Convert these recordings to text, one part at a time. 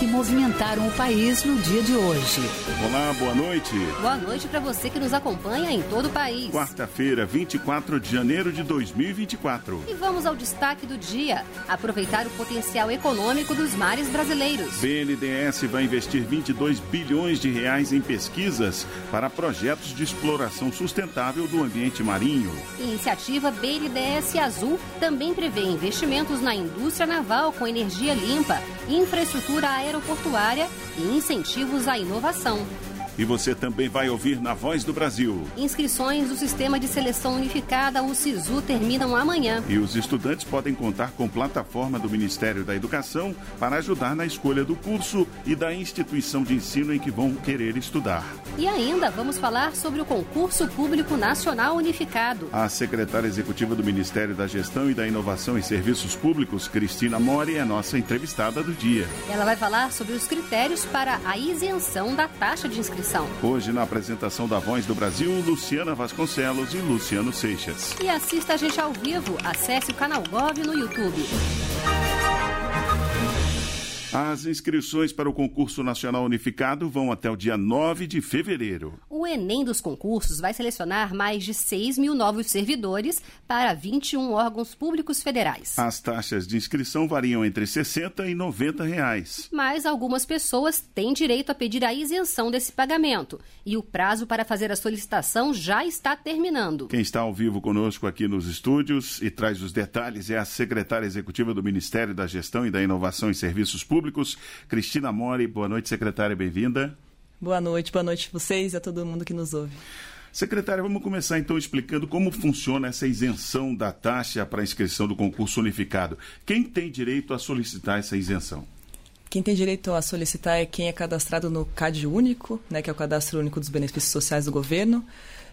que movimentaram o país no dia de hoje. Olá, boa noite. Boa noite para você que nos acompanha em todo o país. Quarta-feira, 24 de janeiro de 2024. E vamos ao destaque do dia: aproveitar o potencial econômico dos mares brasileiros. BNDES vai investir 22 bilhões de reais em pesquisas para projetos de exploração sustentável do ambiente marinho. Iniciativa BNDES Azul também prevê investimentos na indústria naval com energia limpa, infraestrutura aeroportuária aeroportuária e incentivos à inovação. E você também vai ouvir na Voz do Brasil. Inscrições do Sistema de Seleção Unificada, o SISU, terminam amanhã. E os estudantes podem contar com plataforma do Ministério da Educação para ajudar na escolha do curso e da instituição de ensino em que vão querer estudar. E ainda vamos falar sobre o Concurso Público Nacional Unificado. A secretária executiva do Ministério da Gestão e da Inovação em Serviços Públicos, Cristina Mori, é nossa entrevistada do dia. Ela vai falar sobre os critérios para a isenção da taxa de inscrição Hoje, na apresentação da Voz do Brasil, Luciana Vasconcelos e Luciano Seixas. E assista a gente ao vivo. Acesse o canal Gov no YouTube. As inscrições para o concurso nacional unificado vão até o dia 9 de fevereiro. O Enem dos concursos vai selecionar mais de 6 mil novos servidores para 21 órgãos públicos federais. As taxas de inscrição variam entre 60 e 90 reais. Mas algumas pessoas têm direito a pedir a isenção desse pagamento e o prazo para fazer a solicitação já está terminando. Quem está ao vivo conosco aqui nos estúdios e traz os detalhes é a secretária executiva do Ministério da Gestão e da Inovação em Serviços Públicos Públicos. Cristina Mori, boa noite, secretária, bem-vinda. Boa noite, boa noite a vocês e a todo mundo que nos ouve. Secretária, vamos começar então explicando como funciona essa isenção da taxa para inscrição do concurso unificado. Quem tem direito a solicitar essa isenção? Quem tem direito a solicitar é quem é cadastrado no CAD único, né, que é o Cadastro Único dos Benefícios Sociais do Governo,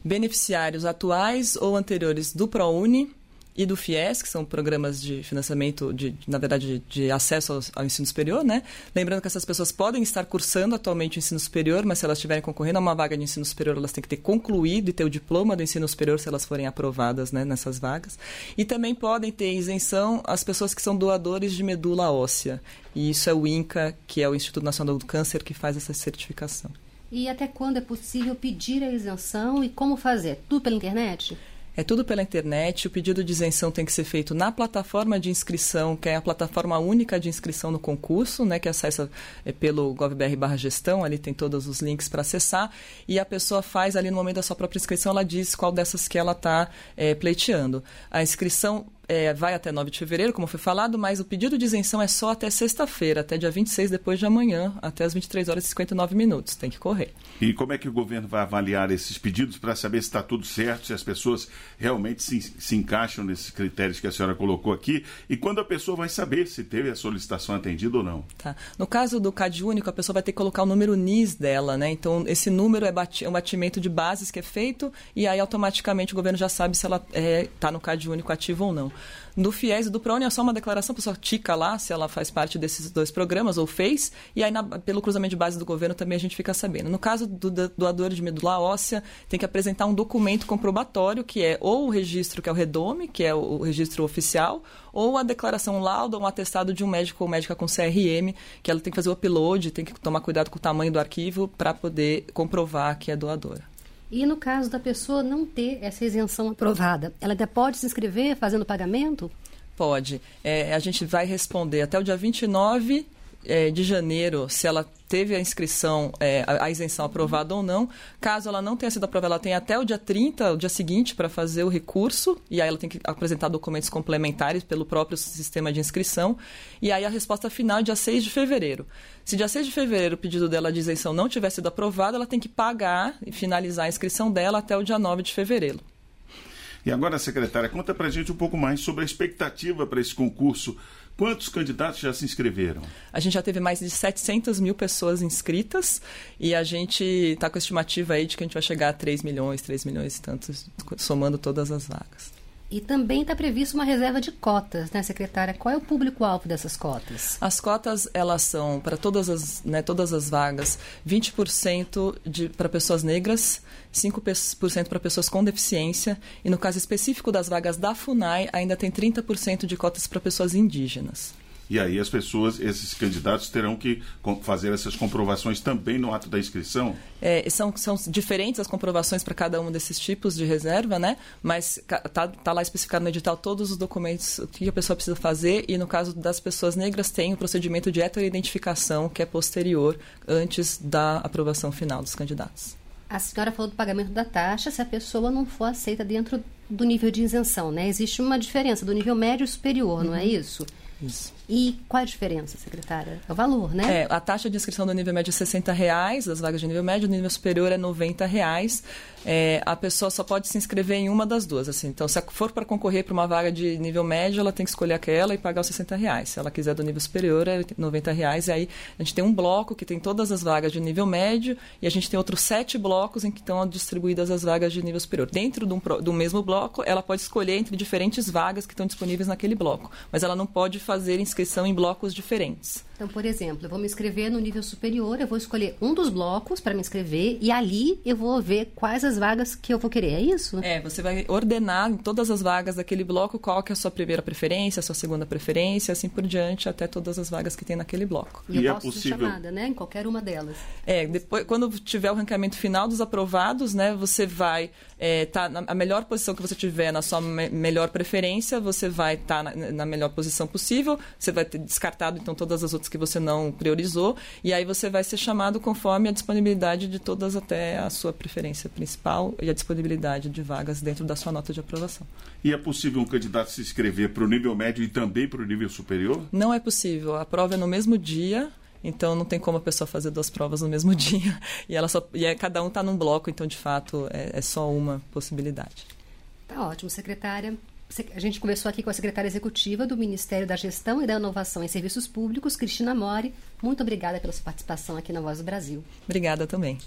beneficiários atuais ou anteriores do ProUni, e do FIES, que são programas de financiamento, de, na verdade, de acesso ao, ao, ensino superior, né? Lembrando que essas pessoas podem estar cursando atualmente o ensino superior, mas se elas estiverem concorrendo a uma vaga de ensino superior, elas têm que ter concluído e ter o diploma do ensino superior se elas forem aprovadas né, nessas vagas. E também podem ter isenção as pessoas que são doadores de medula óssea. E isso é o INCA, que é o Instituto Nacional do Câncer, que faz essa certificação. E até quando é possível pedir a isenção e como fazer? Tudo pela internet? É tudo pela internet. O pedido de isenção tem que ser feito na plataforma de inscrição, que é a plataforma única de inscrição no concurso, né, que acessa é, pelo govbr gestão, ali tem todos os links para acessar, e a pessoa faz ali no momento da sua própria inscrição, ela diz qual dessas que ela está é, pleiteando. A inscrição é, vai até 9 de fevereiro, como foi falado, mas o pedido de isenção é só até sexta-feira, até dia 26, depois de amanhã, até as 23 horas e 59 minutos. Tem que correr. E como é que o governo vai avaliar esses pedidos para saber se está tudo certo, se as pessoas realmente se, se encaixam nesses critérios que a senhora colocou aqui? E quando a pessoa vai saber se teve a solicitação atendida ou não? Tá. No caso do CAD único, a pessoa vai ter que colocar o número NIS dela, né? Então, esse número é, bati é um batimento de bases que é feito e aí automaticamente o governo já sabe se ela está é, tá no CAD único ativo ou não. No FIES e do PRONI é só uma declaração, a pessoa tica lá se ela faz parte desses dois programas ou fez, e aí na, pelo cruzamento de base do governo também a gente fica sabendo. No caso do doador de medula óssea, tem que apresentar um documento comprobatório, que é ou o registro, que é o REDOME, que é o registro oficial, ou a declaração lauda, um atestado de um médico ou médica com CRM, que ela tem que fazer o upload, tem que tomar cuidado com o tamanho do arquivo para poder comprovar que é doadora. E no caso da pessoa não ter essa isenção aprovada, ela ainda pode se inscrever fazendo pagamento? Pode. É, a gente vai responder até o dia 29 é, de janeiro se ela teve a inscrição, é, a, isenção aprovada ou não. Caso ela não tenha sido aprovada, ela tem até o dia 30, o dia seguinte, para fazer o recurso, e aí ela tem que apresentar documentos complementares pelo próprio sistema de inscrição. E aí a resposta final é dia 6 de fevereiro. Se dia 6 de fevereiro o pedido dela de isenção não tiver sido aprovado, ela tem que pagar e finalizar a inscrição dela até o dia 9 de fevereiro. E agora, secretária, conta para gente um pouco mais sobre a expectativa para esse concurso Quantos candidatos já se inscreveram? A gente já teve mais de 700 mil pessoas inscritas e a gente está com a estimativa aí de que a gente vai chegar a 3 milhões, 3 milhões e tantos, somando todas as vagas. E também está previsto uma reserva de cotas, né, secretária? Qual é o público-alvo dessas cotas? As cotas, elas são para todas as, né, todas as vagas, 20% para pessoas negras, 5% para pessoas com deficiência e no caso específico das vagas da FUNAI, ainda tem 30% de cotas para pessoas indígenas. E aí as pessoas, esses candidatos, terão que fazer essas comprovações também no ato da inscrição? É, são, são diferentes as comprovações para cada um desses tipos de reserva, né? Mas tá, tá lá especificado no edital todos os documentos, o que a pessoa precisa fazer. E no caso das pessoas negras, tem o procedimento de heteroidentificação, que é posterior, antes da aprovação final dos candidatos. A senhora falou do pagamento da taxa se a pessoa não for aceita dentro do nível de isenção, né? Existe uma diferença do nível médio e superior, uhum. não é uhum. isso? Isso. E qual a diferença, secretária? É o valor, né? É, a taxa de inscrição do nível médio é 60 reais, das vagas de nível médio, o nível superior é 90 reais. É, a pessoa só pode se inscrever em uma das duas. Assim. Então, se for para concorrer para uma vaga de nível médio, ela tem que escolher aquela e pagar os 60 reais. Se ela quiser do nível superior, é 90 reais. E aí a gente tem um bloco que tem todas as vagas de nível médio e a gente tem outros sete blocos em que estão distribuídas as vagas de nível superior. Dentro do, do mesmo bloco, ela pode escolher entre diferentes vagas que estão disponíveis naquele bloco, mas ela não pode fazer inscrição em blocos diferentes. Então, por exemplo, eu vou me inscrever no nível superior, eu vou escolher um dos blocos para me inscrever e ali eu vou ver quais as vagas que eu vou querer, é isso? É, você vai ordenar em todas as vagas daquele bloco qual que é a sua primeira preferência, a sua segunda preferência, assim por diante, até todas as vagas que tem naquele bloco. E, e eu é posso possível... ser chamada, né, em qualquer uma delas. É, depois, quando tiver o ranqueamento final dos aprovados, né, você vai é, tá na melhor posição que você tiver na sua me melhor preferência, você vai estar tá na, na melhor posição possível, você vai ter descartado então todas as outras que você não priorizou, e aí você vai ser chamado conforme a disponibilidade de todas até a sua preferência principal e a disponibilidade de vagas dentro da sua nota de aprovação. E é possível um candidato se inscrever para o nível médio e também para o nível superior? Não é possível. A prova é no mesmo dia. Então não tem como a pessoa fazer duas provas no mesmo dia. E ela só e é, cada um está num bloco, então de fato é, é só uma possibilidade. Tá ótimo, secretária. A gente conversou aqui com a secretária executiva do Ministério da Gestão e da Inovação em Serviços Públicos, Cristina Mori. Muito obrigada pela sua participação aqui na Voz do Brasil. Obrigada também.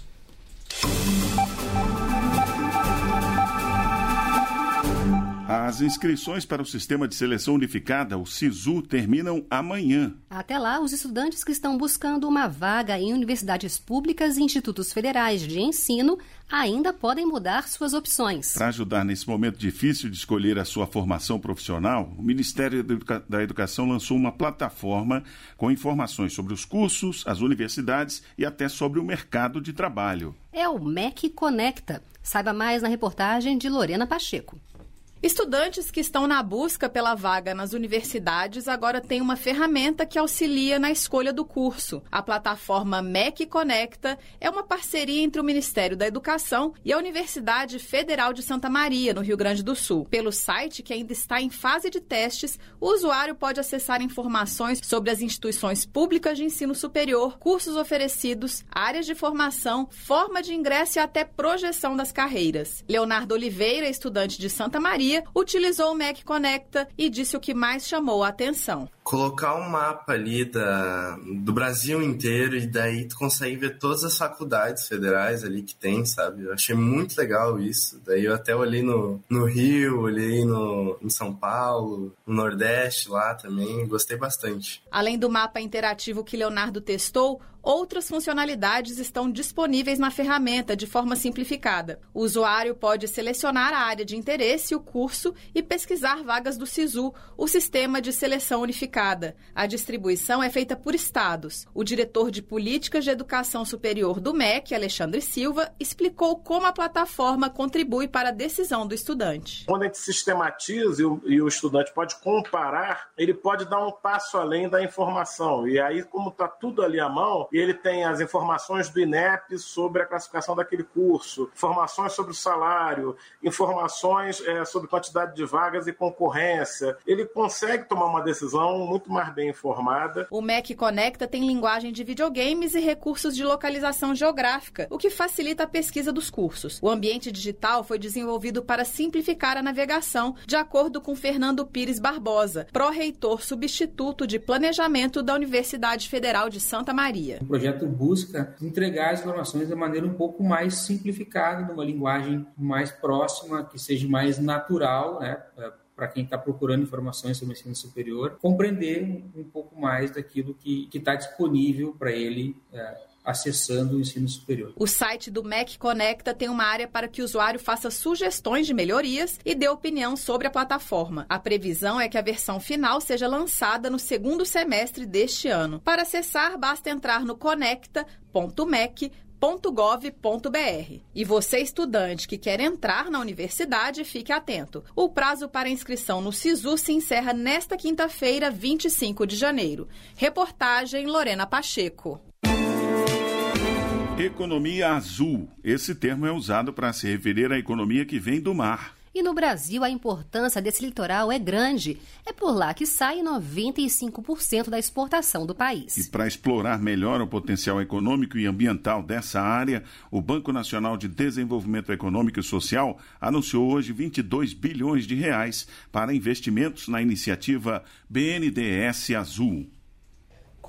As inscrições para o Sistema de Seleção Unificada, o SISU, terminam amanhã. Até lá, os estudantes que estão buscando uma vaga em universidades públicas e institutos federais de ensino ainda podem mudar suas opções. Para ajudar nesse momento difícil de escolher a sua formação profissional, o Ministério da Educação lançou uma plataforma com informações sobre os cursos, as universidades e até sobre o mercado de trabalho. É o MEC Conecta. Saiba mais na reportagem de Lorena Pacheco. Estudantes que estão na busca pela vaga nas universidades agora têm uma ferramenta que auxilia na escolha do curso. A plataforma MEC Conecta é uma parceria entre o Ministério da Educação e a Universidade Federal de Santa Maria, no Rio Grande do Sul. Pelo site, que ainda está em fase de testes, o usuário pode acessar informações sobre as instituições públicas de ensino superior, cursos oferecidos, áreas de formação, forma de ingresso e até projeção das carreiras. Leonardo Oliveira, estudante de Santa Maria, utilizou o Mac Conecta e disse o que mais chamou a atenção. Colocar um mapa ali da, do Brasil inteiro e daí tu consegue ver todas as faculdades federais ali que tem, sabe? Eu achei muito legal isso. Daí eu até olhei no, no Rio, olhei no, em São Paulo, no Nordeste lá também, gostei bastante. Além do mapa interativo que Leonardo testou, Outras funcionalidades estão disponíveis na ferramenta de forma simplificada. O usuário pode selecionar a área de interesse, o curso e pesquisar vagas do SISU, o Sistema de Seleção Unificada. A distribuição é feita por estados. O diretor de Políticas de Educação Superior do MEC, Alexandre Silva, explicou como a plataforma contribui para a decisão do estudante. Quando a gente sistematiza e o, e o estudante pode comparar, ele pode dar um passo além da informação. E aí, como está tudo ali à mão, e ele tem as informações do INEP sobre a classificação daquele curso, informações sobre o salário, informações é, sobre quantidade de vagas e concorrência. Ele consegue tomar uma decisão muito mais bem informada. O MEC Conecta tem linguagem de videogames e recursos de localização geográfica, o que facilita a pesquisa dos cursos. O ambiente digital foi desenvolvido para simplificar a navegação, de acordo com Fernando Pires Barbosa, pró-reitor substituto de planejamento da Universidade Federal de Santa Maria O projeto busca entregar as informações de maneira um pouco mais simplificada, numa linguagem mais próxima, que seja mais natural, né? para quem está procurando informações sobre o ensino superior, compreender um pouco mais daquilo que está disponível para ele é, acessando o ensino superior. O site do MEC Conecta tem uma área para que o usuário faça sugestões de melhorias e dê opinião sobre a plataforma. A previsão é que a versão final seja lançada no segundo semestre deste ano. Para acessar, basta entrar no conecta.mec www.gov.br. E você, estudante que quer entrar na universidade, fique atento. O prazo para inscrição no SISU se encerra nesta quinta-feira, 25 de janeiro. Reportagem Lorena Pacheco. Economia azul. Esse termo é usado para se referir à economia que vem do mar. E no Brasil, a importância desse litoral é grande. É por lá que sai 95% da exportação do país. E para explorar melhor o potencial econômico e ambiental dessa área, o Banco Nacional de Desenvolvimento Econômico e Social anunciou hoje 22 bilhões de reais para investimentos na iniciativa BNDES Azul.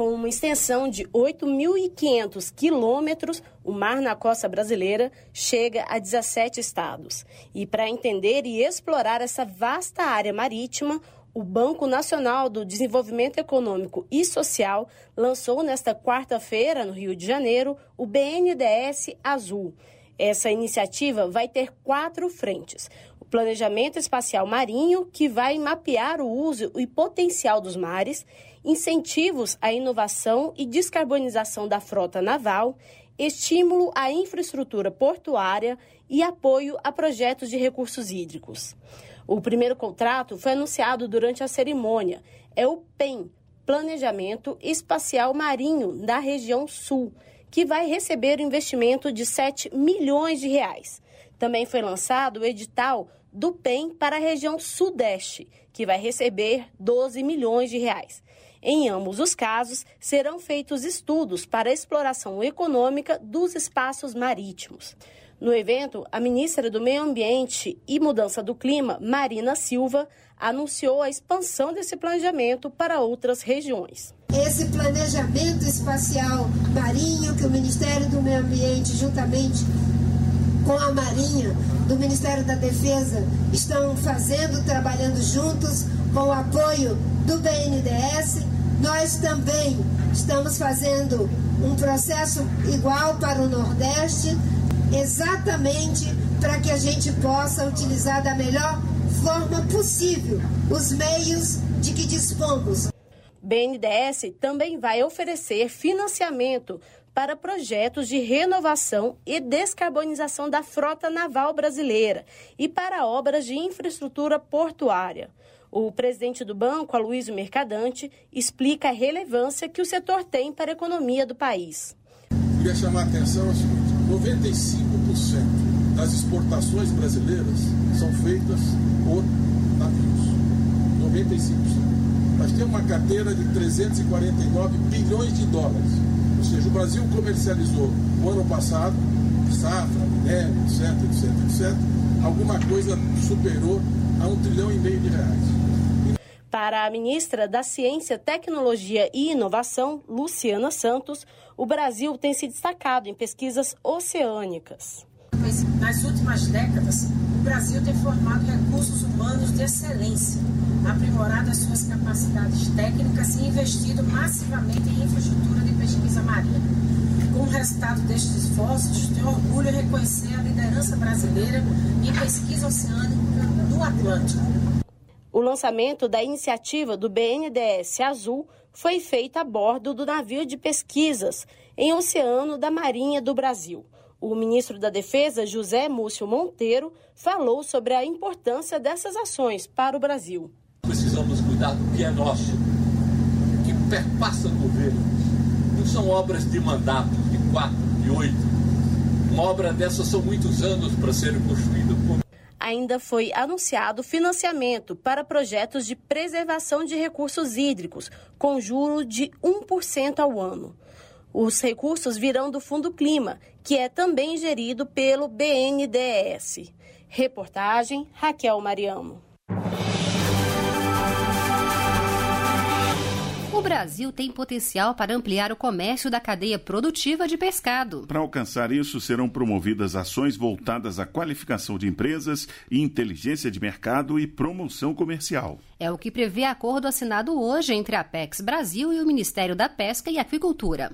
Com uma extensão de 8.500 quilômetros, o mar na costa brasileira chega a 17 estados. E para entender e explorar essa vasta área marítima, o Banco Nacional do Desenvolvimento Econômico e Social lançou nesta quarta-feira, no Rio de Janeiro, o BNDES Azul. Essa iniciativa vai ter quatro frentes. O planejamento espacial marinho, que vai mapear o uso e potencial dos mares incentivos à inovação e descarbonização da frota naval, estímulo à infraestrutura portuária e apoio a projetos de recursos hídricos. O primeiro contrato foi anunciado durante a cerimônia. É o PEM, Planejamento Espacial Marinho da região Sul, que vai receber o investimento de 7 milhões de reais. Também foi lançado o edital do PEM para a região Sudeste, que vai receber 12 milhões de reais. Em ambos os casos, serão feitos estudos para a exploração econômica dos espaços marítimos. No evento, a ministra do Meio Ambiente e Mudança do Clima, Marina Silva, anunciou a expansão desse planejamento para outras regiões. Esse planejamento espacial marinho que o Ministério do Meio Ambiente, juntamente com a Marinha, do Ministério da Defesa, estão fazendo, trabalhando juntos, com o apoio do BNDES, nós também estamos fazendo um processo igual para o Nordeste, exatamente para que a gente possa utilizar da melhor forma possível os meios de que dispomos. BNDES também vai oferecer financiamento para projetos de renovação e descarbonização da frota naval brasileira e para obras de infraestrutura portuária. O presidente do banco, Aloysio Mercadante, explica a relevância que o setor tem para a economia do país. Queria chamar a atenção ao seguinte: 95% das exportações brasileiras são feitas por navios. 95%. Nós temos uma carteira de 349 bilhões de dólares. Ou seja, o Brasil comercializou o ano passado, safra, minério, etc, etc, etc, alguma coisa superou a um trilhão e meio de reais. Para a ministra da Ciência, Tecnologia e Inovação, Luciana Santos, o Brasil tem se destacado em pesquisas oceânicas. Nas últimas décadas, Brasil tem formado recursos humanos de excelência, aprimorado as suas capacidades técnicas e investido massivamente em infraestrutura de pesquisa marinha. Com o resultado destes esforços, tenho orgulho em reconhecer a liderança brasileira em pesquisa oceânica no Atlântico o lançamento da iniciativa do BNDES Azul foi feito a bordo do navio de pesquisas em Oceano da Marinha do Brasil. O ministro da Defesa, José Múcio Monteiro, falou sobre a importância dessas ações para o Brasil. Precisamos cuidar do que é nosso, que perpassa o governo. Não são obras de mandato, de quatro, de oito. Uma obra dessa são muitos anos para ser construída ainda foi anunciado financiamento para projetos de preservação de recursos hídricos, com juro de 1% ao ano. Os recursos virão do Fundo Clima, que é também gerido pelo BNDES. Reportagem Raquel Mariamo. O Brasil tem potencial para ampliar o comércio da cadeia produtiva de pescado. Para alcançar isso, serão promovidas ações voltadas à qualificação de empresas, inteligência de mercado e promoção comercial. É o que prevê acordo assinado hoje entre a Apex Brasil e o Ministério da Pesca e Aquicultura.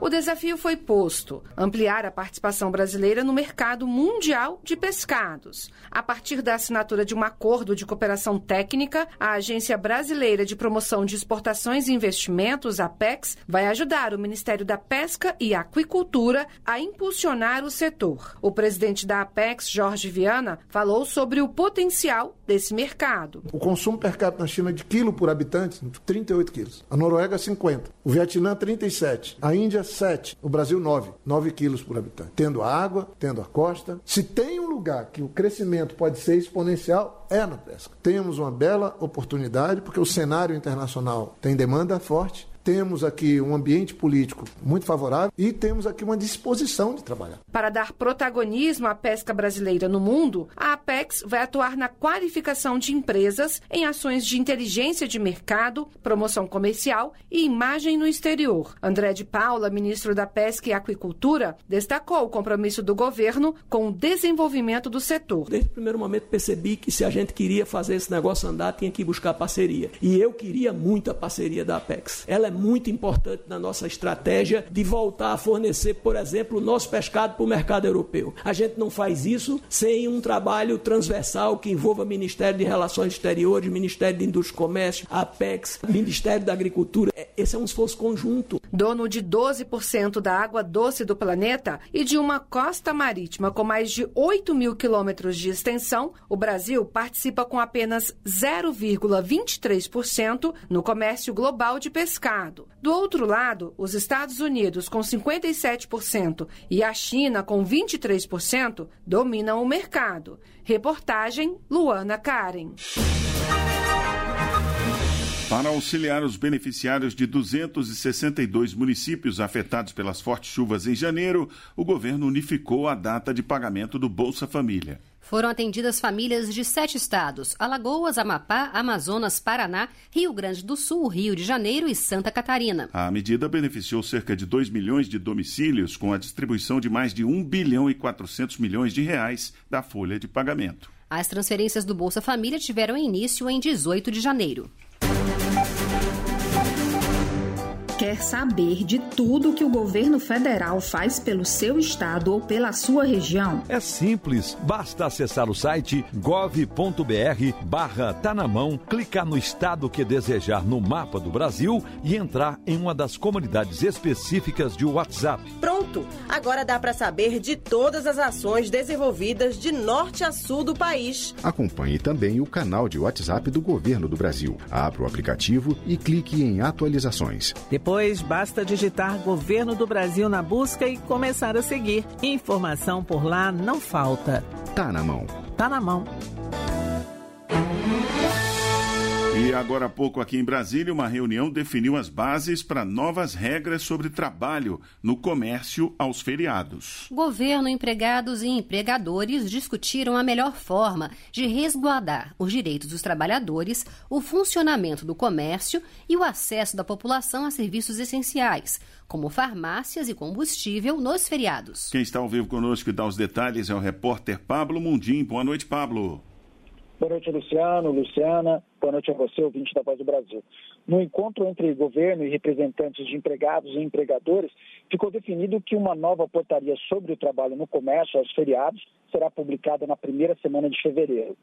O desafio foi posto: ampliar a participação brasileira no mercado mundial de pescados. A partir da assinatura de um acordo de cooperação técnica, a Agência Brasileira de Promoção de Exportações e Investimentos, APEX, vai ajudar o Ministério da Pesca e Aquicultura a impulsionar o setor. O presidente da APEX, Jorge Viana, falou sobre o potencial desse mercado. O consumo per capita na China de quilo por habitante, 38 quilos. A Noruega, 50. O Vietnã, 37. A Índia, 7, o Brasil 9, 9 quilos por habitante. Tendo a água, tendo a costa. Se tem um lugar que o crescimento pode ser exponencial, é na pesca. Temos uma bela oportunidade, porque o cenário internacional tem demanda forte temos aqui um ambiente político muito favorável e temos aqui uma disposição de trabalhar. Para dar protagonismo à pesca brasileira no mundo, a Apex vai atuar na qualificação de empresas em ações de inteligência de mercado, promoção comercial e imagem no exterior. André de Paula, ministro da Pesca e Aquicultura, destacou o compromisso do governo com o desenvolvimento do setor. Desde o primeiro momento percebi que se a gente queria fazer esse negócio andar, tinha que buscar parceria. E eu queria muito a parceria da Apex. Ela é muito importante na nossa estratégia de voltar a fornecer, por exemplo, o nosso pescado para o mercado europeu. A gente não faz isso sem um trabalho transversal que envolva Ministério de Relações Exteriores, Ministério de Indústria e Comércio, Apex, Ministério da Agricultura. É, esse é um esforço conjunto. Dono de 12% da água doce do planeta e de uma costa marítima com mais de 8 mil quilômetros de extensão, o Brasil participa com apenas 0,23% no comércio global de pescado lado. Do outro lado, os Estados Unidos, com 57%, e a China, com 23%, dominam o mercado. Reportagem Luana Karen. Para auxiliar os beneficiários de 262 municípios afetados pelas fortes chuvas em janeiro, o governo unificou a data de pagamento do Bolsa Família. Foram atendidas famílias de sete estados: Alagoas, Amapá, Amazonas, Paraná, Rio Grande do Sul, Rio de Janeiro e Santa Catarina. A medida beneficiou cerca de 2 milhões de domicílios, com a distribuição de mais de 1 bilhão e 400 milhões de reais da folha de pagamento. As transferências do Bolsa Família tiveram início em 18 de janeiro. Quer saber de tudo que o governo federal faz pelo seu estado ou pela sua região? É simples, basta acessar o site gov.br barra tá na mão, clicar no estado que desejar no mapa do Brasil e entrar em uma das comunidades específicas de WhatsApp. Pronto! Agora dá para saber de todas as ações desenvolvidas de norte a sul do país. Acompanhe também o canal de WhatsApp do governo do Brasil. Abra o aplicativo e clique em atualizações. Depois, basta digitar Governo do Brasil na busca e começar a seguir. Informação por lá não falta. Tá na mão. Tá na mão. E agora há pouco aqui em Brasília, uma reunião definiu as bases para novas regras sobre trabalho no comércio aos feriados. Governo, empregados e empregadores discutiram a melhor forma de resguardar os direitos dos trabalhadores, o funcionamento do comércio e o acesso da população a serviços essenciais, como farmácias e combustível nos feriados. Quem está ao vivo conosco e dá os detalhes é o repórter Pablo Mundim. Boa noite, Pablo. Boa noite, Luciano, Luciana. Boa noite a você, ouvinte da Voz do Brasil. No encontro entre governo e representantes de empregados e empregadores, ficou definido que uma nova portaria sobre o trabalho no comércio aos feriados será publicada na primeira semana de fevereiro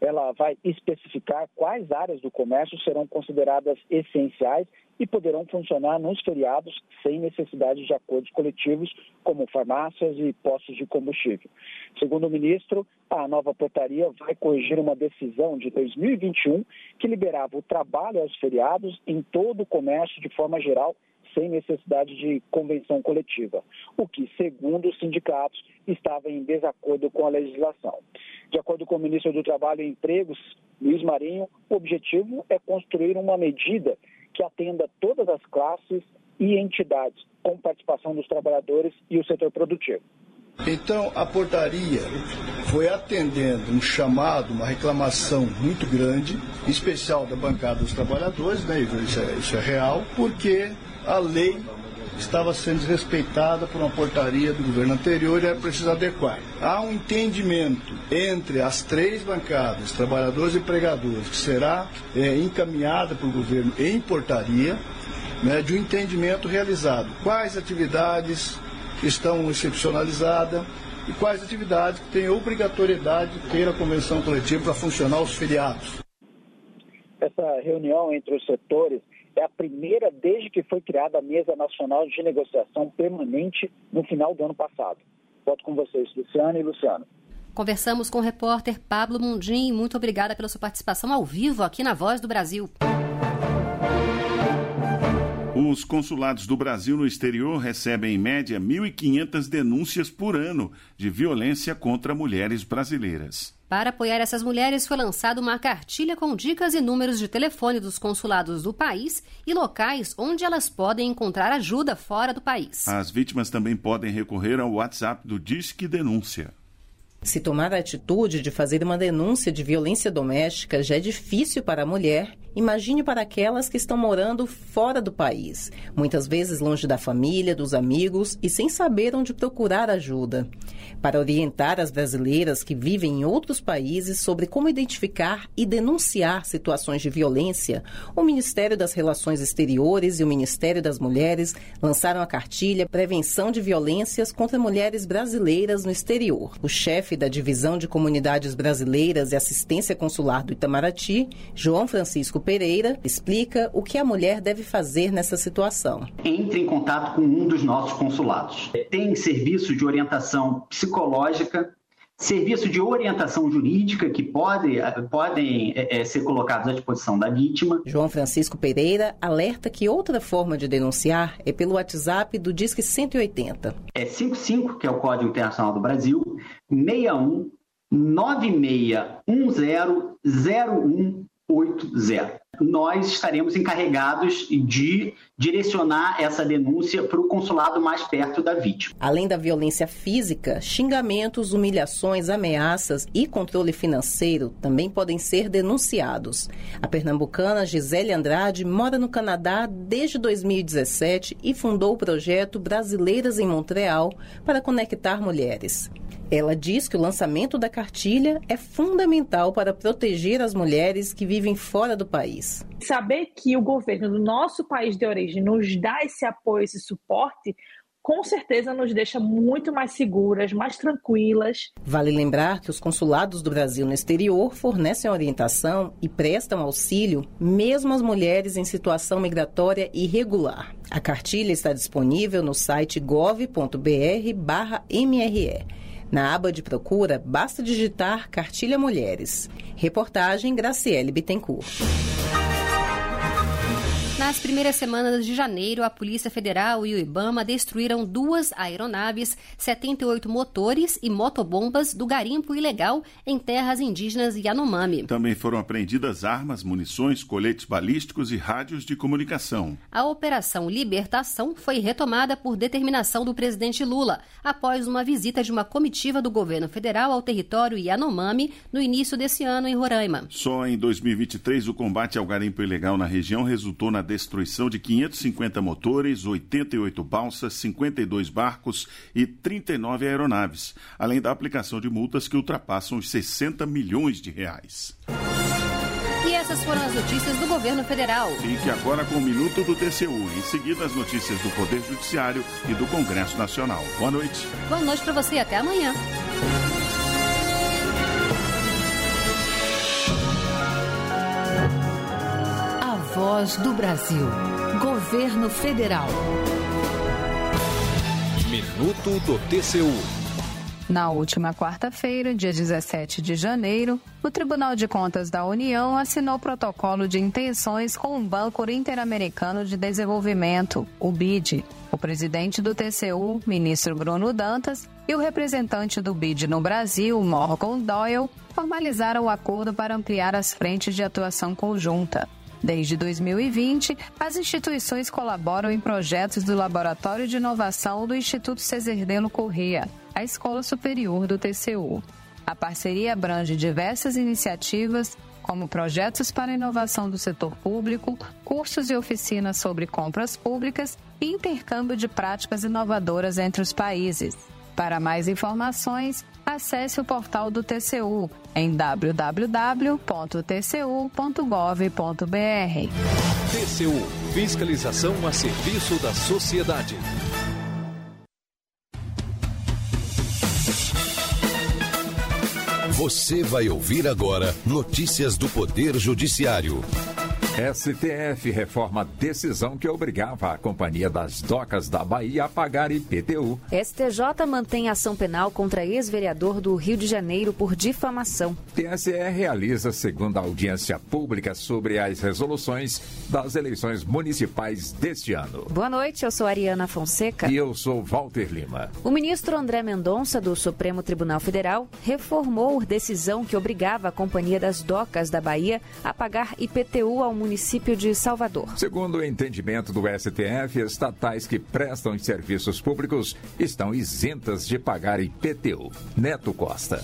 ela vai especificar quais áreas do comércio serão consideradas essenciais e poderão funcionar nos feriados sem necessidade de acordos coletivos, como farmácias e postos de combustível. Segundo o ministro, a nova portaria vai corrigir uma decisão de 2021 que liberava o trabalho aos feriados em todo o comércio de forma geral sem necessidade de convenção coletiva, o que, segundo os sindicatos, estava em desacordo com a legislação. De acordo com o ministro do Trabalho e Empregos, Luiz Marinho, o objetivo é construir uma medida que atenda todas as classes e entidades, com participação dos trabalhadores e o setor produtivo. Então, a portaria foi atendendo um chamado, uma reclamação muito grande, especial da bancada dos trabalhadores, né? isso, é, isso é real, porque a lei estava sendo desrespeitada por uma portaria do governo anterior e era preciso adequar. Há um entendimento entre as três bancadas, trabalhadores e empregadores, que será é, encaminhada para o governo em portaria, né, de um entendimento realizado. Quais atividades estão excepcionalizadas e quais atividades que têm obrigatoriedade de ter a convenção coletiva para funcionar os feriados. Essa reunião entre os setores é a primeira desde que foi criada a Mesa Nacional de Negociação Permanente no final do ano passado. Volto com vocês, Luciano e Luciano. Conversamos com o repórter Pablo Mundim. Muito obrigada pela sua participação ao vivo aqui na Voz do Brasil. Os consulados do Brasil no exterior recebem, em média, 1.500 denúncias por ano de violência contra mulheres brasileiras. Para apoiar essas mulheres, foi lançada uma cartilha com dicas e números de telefone dos consulados do país e locais onde elas podem encontrar ajuda fora do país. As vítimas também podem recorrer ao WhatsApp do Disque Denúncia. Se tomar a atitude de fazer uma denúncia de violência doméstica já é difícil para a mulher, imagine para aquelas que estão morando fora do país, muitas vezes longe da família, dos amigos e sem saber onde procurar ajuda. Para orientar as brasileiras que vivem em outros países sobre como identificar e denunciar situações de violência, o Ministério das Relações Exteriores e o Ministério das Mulheres lançaram a cartilha Prevenção de Violências contra Mulheres Brasileiras no Exterior. O chefe da Divisão de Comunidades Brasileiras e Assistência Consular do Itamaraty, João Francisco Pereira, explica o que a mulher deve fazer nessa situação. Entre em contato com um dos nossos consulados. Tem serviço de orientação psicológica, serviço de orientação jurídica que pode, podem é, ser colocados à disposição da vítima. João Francisco Pereira alerta que outra forma de denunciar é pelo WhatsApp do Disque 180. É 55, que é o Código Internacional do Brasil, 61 9610 0180 nós estaremos encarregados de direcionar essa denúncia para o consulado mais perto da vítima. Além da violência física, xingamentos, humilhações, ameaças e controle financeiro também podem ser denunciados. A pernambucana Gisele Andrade mora no Canadá desde 2017 e fundou o projeto Brasileiras em Montreal para conectar mulheres. Ela diz que o lançamento da cartilha é fundamental para proteger as mulheres que vivem fora do país. Saber que o governo do nosso país de origem nos dá esse apoio, esse suporte, com certeza nos deixa muito mais seguras, mais tranquilas. Vale lembrar que os consulados do Brasil no exterior fornecem orientação e prestam auxílio mesmo às mulheres em situação migratória irregular. A cartilha está disponível no site gov.br/mre. Na aba de procura, basta digitar Cartilha Mulheres. Reportagem Graciele Bittencourt. Nas primeiras semanas de janeiro, a Polícia Federal e o IBAMA destruíram duas aeronaves, 78 motores e motobombas do garimpo ilegal em terras indígenas Yanomami. Também foram apreendidas armas, munições, coletes balísticos e rádios de comunicação. A Operação Libertação foi retomada por determinação do presidente Lula, após uma visita de uma comitiva do governo federal ao território Yanomami no início desse ano em Roraima. Só em 2023, o combate ao garimpo ilegal na região resultou na destruição de 550 motores, 88 balsas, 52 barcos e 39 aeronaves, além da aplicação de multas que ultrapassam os 60 milhões de reais. E essas foram as notícias do governo federal. Fique agora com o Minuto do TCU. Em seguida, as notícias do Poder Judiciário e do Congresso Nacional. Boa noite. Boa noite para você. Até amanhã. Voz do Brasil. Governo Federal. Minuto do TCU. Na última quarta-feira, dia 17 de janeiro, o Tribunal de Contas da União assinou protocolo de intenções com o Banco Interamericano de Desenvolvimento, o BID. O presidente do TCU, ministro Bruno Dantas, e o representante do BID no Brasil, Morgan Doyle, formalizaram o acordo para ampliar as frentes de atuação conjunta. Desde 2020, as instituições colaboram em projetos do Laboratório de Inovação do Instituto Cesardeno Corrêa, a Escola Superior do TCU. A parceria abrange diversas iniciativas, como projetos para inovação do setor público, cursos e oficinas sobre compras públicas e intercâmbio de práticas inovadoras entre os países. Para mais informações, acesse o portal do TCU em www.tcu.gov.br. TCU Fiscalização a serviço da sociedade. Você vai ouvir agora notícias do Poder Judiciário. STF reforma decisão que obrigava a Companhia das Docas da Bahia a pagar IPTU. STJ mantém ação penal contra ex-vereador do Rio de Janeiro por difamação. TSE realiza segunda audiência pública sobre as resoluções das eleições municipais deste ano. Boa noite, eu sou Ariana Fonseca. E eu sou Walter Lima. O ministro André Mendonça, do Supremo Tribunal Federal, reformou decisão que obrigava a Companhia das Docas da Bahia a pagar IPTU ao município município de Salvador. Segundo o entendimento do STF, estatais que prestam serviços públicos estão isentas de pagar IPTU. Neto Costa.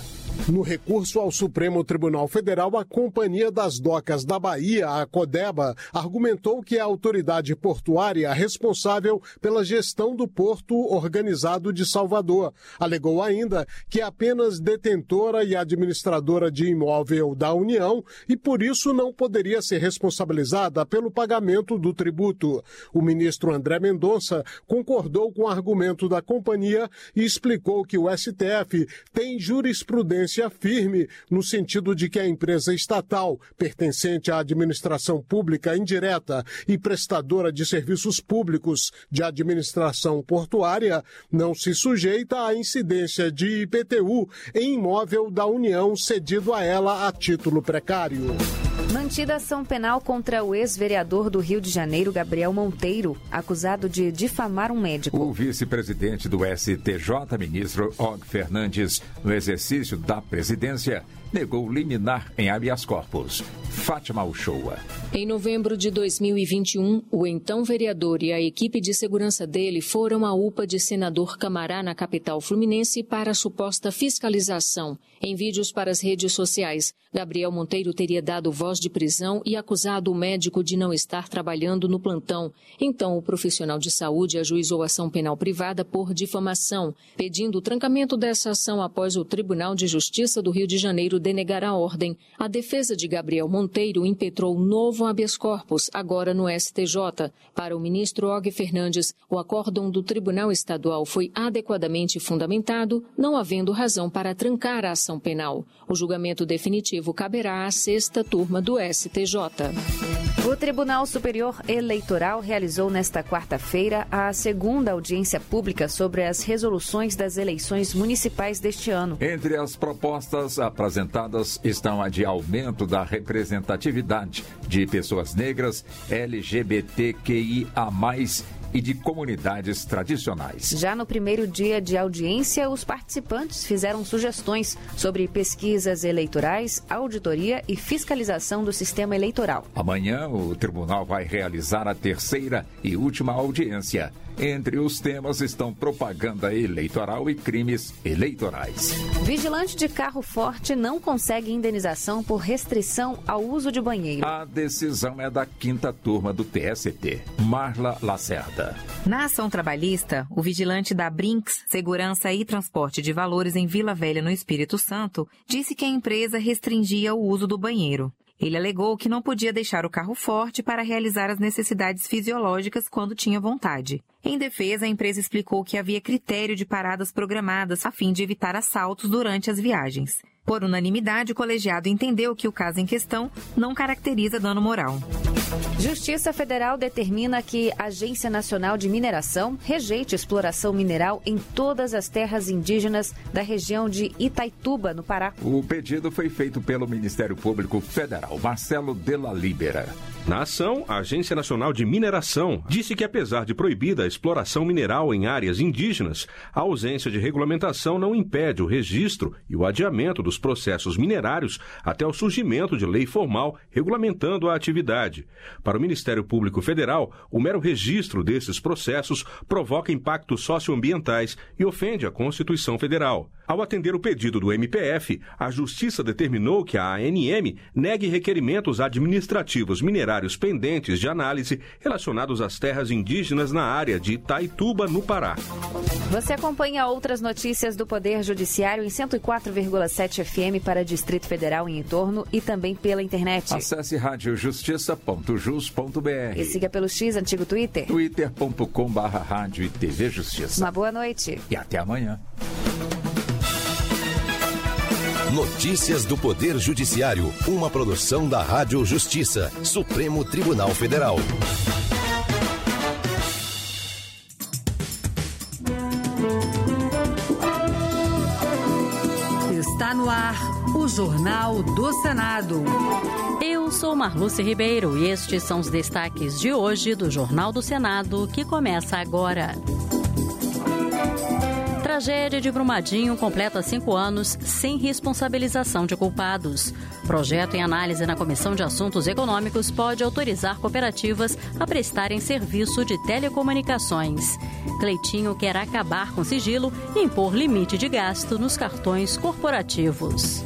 No recurso ao Supremo Tribunal Federal, a Companhia das Docas da Bahia, a Codeba, argumentou que é a autoridade portuária responsável pela gestão do porto organizado de Salvador. Alegou ainda que é apenas detentora e administradora de imóvel da União e por isso não poderia ser responsabilizada pelo pagamento do tributo. O ministro André Mendonça concordou com o argumento da companhia e explicou que o STF tem jurisprudência firme no sentido de que a empresa estatal, pertencente à administração pública indireta e prestadora de serviços públicos de administração portuária, não se sujeita à incidência de IPTU em imóvel da União cedido a ela a título precário. Mantida ação penal contra o ex-vereador do Rio de Janeiro, Gabriel Monteiro, acusado de difamar um médico. O vice-presidente do STJ, ministro Og Fernandes, no exercício da presidência, negou liminar em habeas corpus. Fátima Uchoa. Em novembro de 2021, o então vereador e a equipe de segurança dele foram à UPA de senador Camará, na capital fluminense, para suposta fiscalização. Em vídeos para as redes sociais, Gabriel Monteiro teria dado voz de prisão e acusado o médico de não estar trabalhando no plantão. Então, o profissional de saúde ajuizou ação penal privada por difamação, pedindo o trancamento dessa ação após o Tribunal de Justiça do Rio de Janeiro denegar a ordem. A defesa de Gabriel Monteiro impetrou novo habeas corpus, agora no STJ. Para o ministro Og Fernandes, o acórdão do Tribunal Estadual foi adequadamente fundamentado, não havendo razão para trancar a ação penal. O julgamento definitivo caberá à sexta turma do STJ. O Tribunal Superior Eleitoral realizou nesta quarta-feira a segunda audiência pública sobre as resoluções das eleições municipais deste ano. Entre as propostas apresentadas estão a de aumento da representatividade de pessoas negras, LGBTQIA e de comunidades tradicionais. Já no primeiro dia de audiência, os participantes fizeram sugestões sobre pesquisas eleitorais, auditoria e fiscalização do sistema eleitoral. Amanhã, o tribunal vai realizar a terceira e última audiência. Entre os temas estão propaganda eleitoral e crimes eleitorais. Vigilante de carro forte não consegue indenização por restrição ao uso de banheiro. A decisão é da quinta turma do TST. Marla Lacerda. Na ação trabalhista, o vigilante da Brinks, Segurança e Transporte de Valores em Vila Velha, no Espírito Santo, disse que a empresa restringia o uso do banheiro. Ele alegou que não podia deixar o carro forte para realizar as necessidades fisiológicas quando tinha vontade. Em defesa, a empresa explicou que havia critério de paradas programadas a fim de evitar assaltos durante as viagens. Por unanimidade, o colegiado entendeu que o caso em questão não caracteriza dano moral. Justiça Federal determina que a Agência Nacional de Mineração rejeite exploração mineral em todas as terras indígenas da região de Itaituba, no Pará. O pedido foi feito pelo Ministério Público Federal, Marcelo Della Libera. Na ação, a Agência Nacional de Mineração disse que, apesar de proibida a exploração mineral em áreas indígenas, a ausência de regulamentação não impede o registro e o adiamento dos dos processos minerários até o surgimento de lei formal regulamentando a atividade. Para o Ministério Público Federal, o mero registro desses processos provoca impactos socioambientais e ofende a Constituição Federal. Ao atender o pedido do MPF, a Justiça determinou que a ANM negue requerimentos administrativos minerários pendentes de análise relacionados às terras indígenas na área de Itaituba, no Pará. Você acompanha outras notícias do Poder Judiciário em 104,7 FM para Distrito Federal em entorno e também pela internet. Acesse radiojustiça.jus.br e siga pelo X antigo Twitter. twitter.com/barra rádio e TV Justiça. Uma boa noite. E até amanhã. Notícias do Poder Judiciário, uma produção da Rádio Justiça, Supremo Tribunal Federal. Jornal do Senado. Eu sou Marluce Ribeiro e estes são os destaques de hoje do Jornal do Senado que começa agora. Tragédia de Brumadinho completa cinco anos sem responsabilização de culpados. Projeto em análise na Comissão de Assuntos Econômicos pode autorizar cooperativas a prestarem serviço de telecomunicações. Cleitinho quer acabar com sigilo e impor limite de gasto nos cartões corporativos.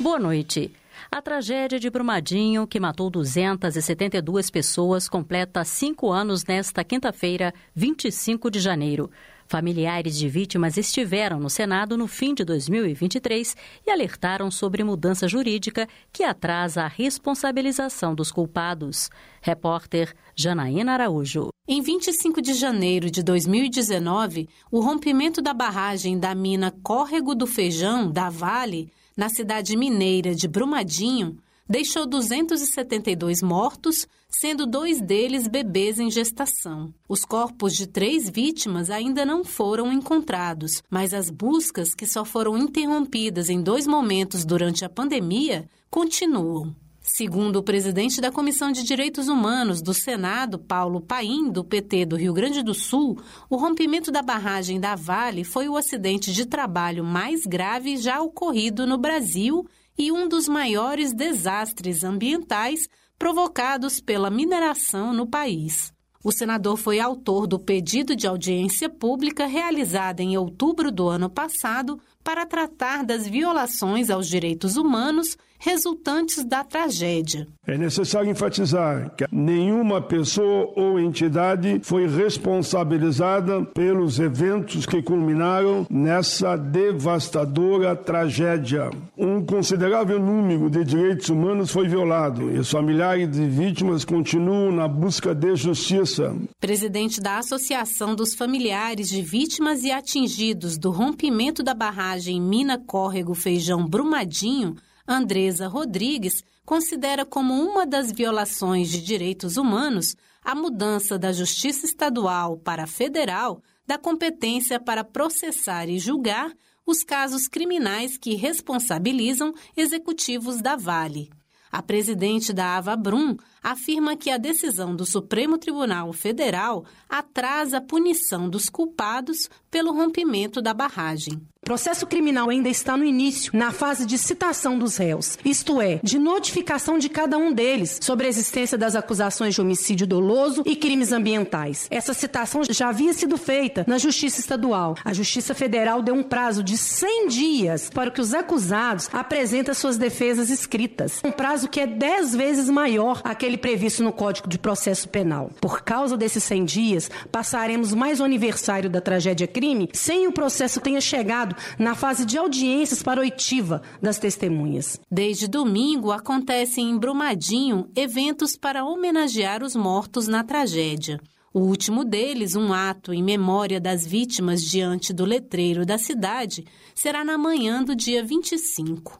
Boa noite. A tragédia de Brumadinho, que matou 272 pessoas, completa cinco anos nesta quinta-feira, 25 de janeiro. Familiares de vítimas estiveram no Senado no fim de 2023 e alertaram sobre mudança jurídica que atrasa a responsabilização dos culpados. Repórter Janaína Araújo. Em 25 de janeiro de 2019, o rompimento da barragem da mina Córrego do Feijão, da Vale, na cidade mineira de Brumadinho, deixou 272 mortos, sendo dois deles bebês em gestação. Os corpos de três vítimas ainda não foram encontrados, mas as buscas, que só foram interrompidas em dois momentos durante a pandemia, continuam. Segundo o presidente da Comissão de Direitos Humanos do Senado, Paulo Paim, do PT do Rio Grande do Sul, o rompimento da barragem da Vale foi o acidente de trabalho mais grave já ocorrido no Brasil e um dos maiores desastres ambientais provocados pela mineração no país. O senador foi autor do pedido de audiência pública realizada em outubro do ano passado para tratar das violações aos direitos humanos resultantes da tragédia. É necessário enfatizar que nenhuma pessoa ou entidade foi responsabilizada pelos eventos que culminaram nessa devastadora tragédia. Um considerável número de direitos humanos foi violado e os familiares de vítimas continuam na busca de justiça. Presidente da Associação dos Familiares de Vítimas e Atingidos do Rompimento da Barragem Mina Córrego Feijão Brumadinho, Andresa Rodrigues considera como uma das violações de direitos humanos a mudança da Justiça Estadual para a Federal da competência para processar e julgar os casos criminais que responsabilizam executivos da Vale. A presidente da Avabrum afirma que a decisão do Supremo Tribunal Federal atrasa a punição dos culpados pelo rompimento da barragem. O processo criminal ainda está no início, na fase de citação dos réus, isto é, de notificação de cada um deles sobre a existência das acusações de homicídio doloso e crimes ambientais. Essa citação já havia sido feita na Justiça Estadual. A Justiça Federal deu um prazo de 100 dias para que os acusados apresentem suas defesas escritas, um prazo que é 10 vezes maior aquele previsto no Código de Processo Penal. Por causa desses 100 dias, passaremos mais o aniversário da tragédia crime sem o processo tenha chegado na fase de audiências para oitiva das testemunhas. Desde domingo acontecem em Brumadinho eventos para homenagear os mortos na tragédia. O último deles, um ato em memória das vítimas diante do letreiro da cidade, será na manhã do dia 25.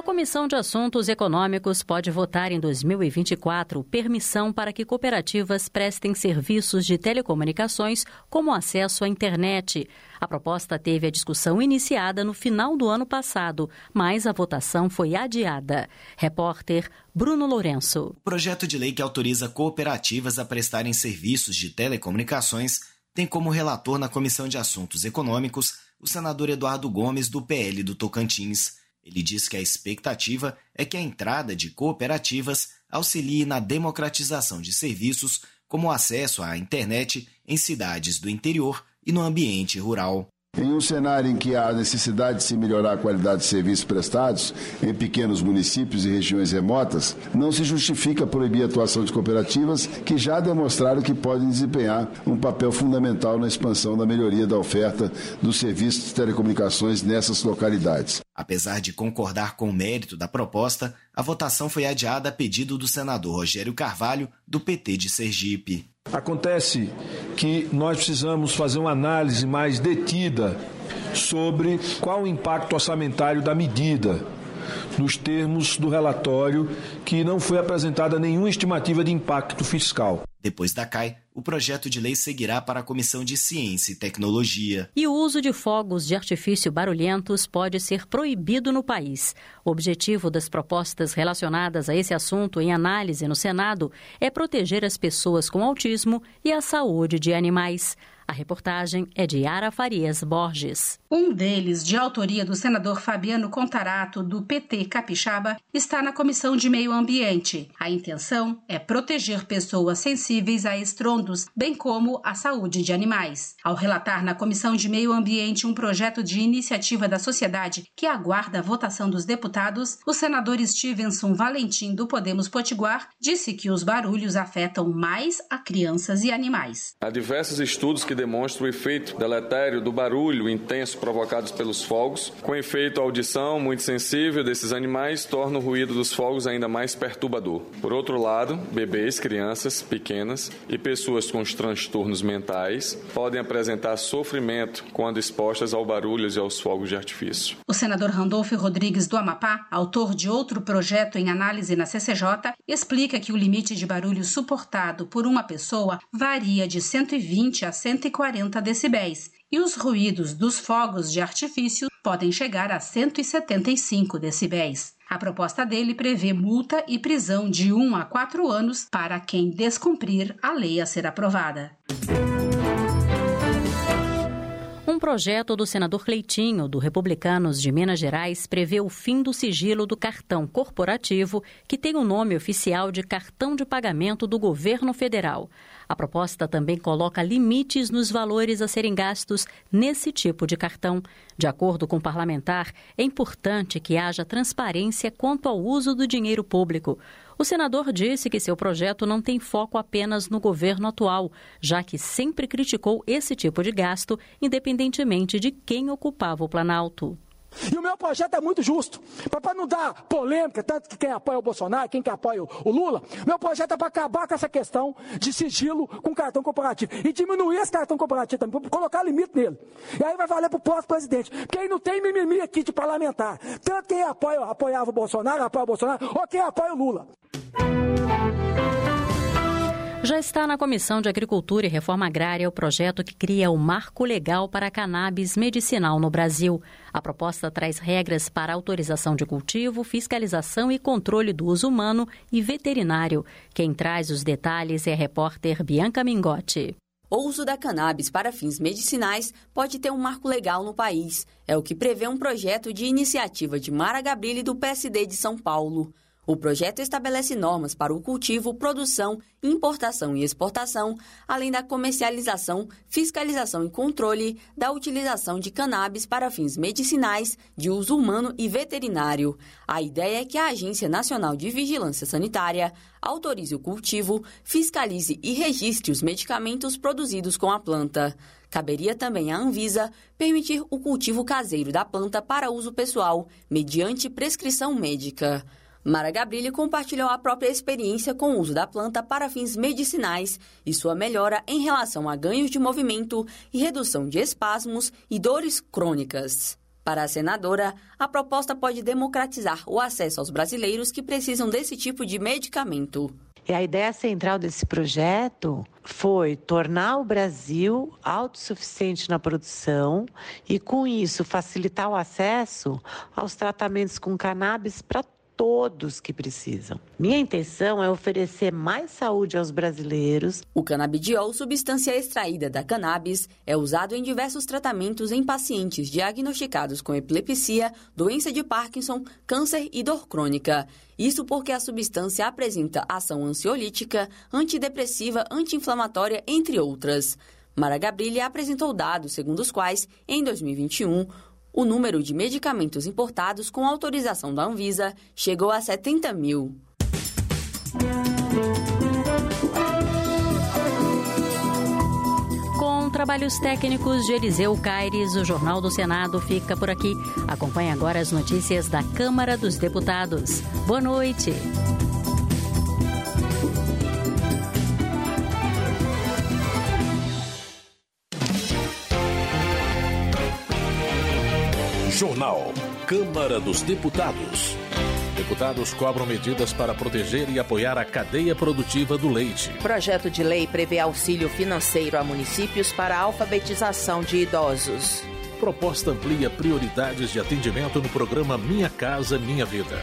A Comissão de Assuntos Econômicos pode votar em 2024 permissão para que cooperativas prestem serviços de telecomunicações, como acesso à internet. A proposta teve a discussão iniciada no final do ano passado, mas a votação foi adiada. Repórter Bruno Lourenço. O projeto de lei que autoriza cooperativas a prestarem serviços de telecomunicações tem como relator na Comissão de Assuntos Econômicos o senador Eduardo Gomes, do PL do Tocantins. Ele diz que a expectativa é que a entrada de cooperativas auxilie na democratização de serviços, como o acesso à internet em cidades do interior e no ambiente rural. Em um cenário em que há necessidade de se melhorar a qualidade de serviços prestados em pequenos municípios e regiões remotas, não se justifica proibir a atuação de cooperativas que já demonstraram que podem desempenhar um papel fundamental na expansão da melhoria da oferta dos serviços de telecomunicações nessas localidades. Apesar de concordar com o mérito da proposta, a votação foi adiada a pedido do senador Rogério Carvalho, do PT de Sergipe. Acontece que nós precisamos fazer uma análise mais detida sobre qual o impacto orçamentário da medida, nos termos do relatório, que não foi apresentada nenhuma estimativa de impacto fiscal. Depois da CAI, o projeto de lei seguirá para a Comissão de Ciência e Tecnologia. E o uso de fogos de artifício barulhentos pode ser proibido no país. O objetivo das propostas relacionadas a esse assunto em análise no Senado é proteger as pessoas com autismo e a saúde de animais. A reportagem é de Ara Farias Borges. Um deles, de autoria do senador Fabiano Contarato, do PT Capixaba, está na Comissão de Meio Ambiente. A intenção é proteger pessoas sensíveis a estrondos, bem como a saúde de animais. Ao relatar na Comissão de Meio Ambiente um projeto de iniciativa da sociedade que aguarda a votação dos deputados, o senador Stevenson Valentim, do Podemos Potiguar, disse que os barulhos afetam mais a crianças e animais. Há diversos estudos que demonstra o efeito deletério do barulho intenso provocados pelos fogos. Com efeito, a audição muito sensível desses animais torna o ruído dos fogos ainda mais perturbador. Por outro lado, bebês, crianças pequenas e pessoas com os transtornos mentais podem apresentar sofrimento quando expostas ao barulho e aos fogos de artifício. O senador Randolfo Rodrigues do Amapá, autor de outro projeto em análise na CCJ, explica que o limite de barulho suportado por uma pessoa varia de 120 a 140 140 decibéis e os ruídos dos fogos de artifício podem chegar a 175 decibéis. A proposta dele prevê multa e prisão de 1 a 4 anos para quem descumprir a lei a ser aprovada. Um projeto do senador Cleitinho, do Republicanos de Minas Gerais, prevê o fim do sigilo do cartão corporativo, que tem o nome oficial de cartão de pagamento do governo federal. A proposta também coloca limites nos valores a serem gastos nesse tipo de cartão. De acordo com o parlamentar, é importante que haja transparência quanto ao uso do dinheiro público. O senador disse que seu projeto não tem foco apenas no governo atual, já que sempre criticou esse tipo de gasto, independentemente de quem ocupava o Planalto. E o meu projeto é muito justo. Para não dar polêmica, tanto que quem apoia o Bolsonaro, quem que apoia o Lula, meu projeto é para acabar com essa questão de sigilo com cartão corporativo. E diminuir esse cartão corporativo também, colocar limite nele. E aí vai valer para o pós-presidente. Porque aí não tem mimimi aqui de parlamentar. Tanto quem apoia, apoiava o Bolsonaro, apoia o Bolsonaro, ou quem apoia o Lula. Já está na Comissão de Agricultura e Reforma Agrária o projeto que cria o marco legal para a cannabis medicinal no Brasil. A proposta traz regras para autorização de cultivo, fiscalização e controle do uso humano e veterinário. Quem traz os detalhes é a repórter Bianca Mingotti. O uso da cannabis para fins medicinais pode ter um marco legal no país. É o que prevê um projeto de iniciativa de Mara Gabrilli do PSD de São Paulo. O projeto estabelece normas para o cultivo, produção, importação e exportação, além da comercialização, fiscalização e controle da utilização de cannabis para fins medicinais, de uso humano e veterinário. A ideia é que a Agência Nacional de Vigilância Sanitária autorize o cultivo, fiscalize e registre os medicamentos produzidos com a planta. Caberia também à Anvisa permitir o cultivo caseiro da planta para uso pessoal, mediante prescrição médica. Mara Gabrilli compartilhou a própria experiência com o uso da planta para fins medicinais e sua melhora em relação a ganhos de movimento e redução de espasmos e dores crônicas. Para a senadora, a proposta pode democratizar o acesso aos brasileiros que precisam desse tipo de medicamento. E a ideia central desse projeto foi tornar o Brasil autossuficiente na produção e, com isso, facilitar o acesso aos tratamentos com cannabis para todos que precisam. Minha intenção é oferecer mais saúde aos brasileiros. O canabidiol, substância extraída da cannabis, é usado em diversos tratamentos em pacientes diagnosticados com epilepsia, doença de Parkinson, câncer e dor crônica. Isso porque a substância apresenta ação ansiolítica, antidepressiva, anti-inflamatória, entre outras. Mara Gabrilha apresentou dados segundo os quais, em 2021, o número de medicamentos importados com autorização da Anvisa chegou a 70 mil. Com trabalhos técnicos de Eliseu Caires, o Jornal do Senado fica por aqui. Acompanhe agora as notícias da Câmara dos Deputados. Boa noite. Jornal. Câmara dos Deputados. Deputados cobram medidas para proteger e apoiar a cadeia produtiva do leite. Projeto de lei prevê auxílio financeiro a municípios para a alfabetização de idosos. Proposta amplia prioridades de atendimento no programa Minha Casa Minha Vida.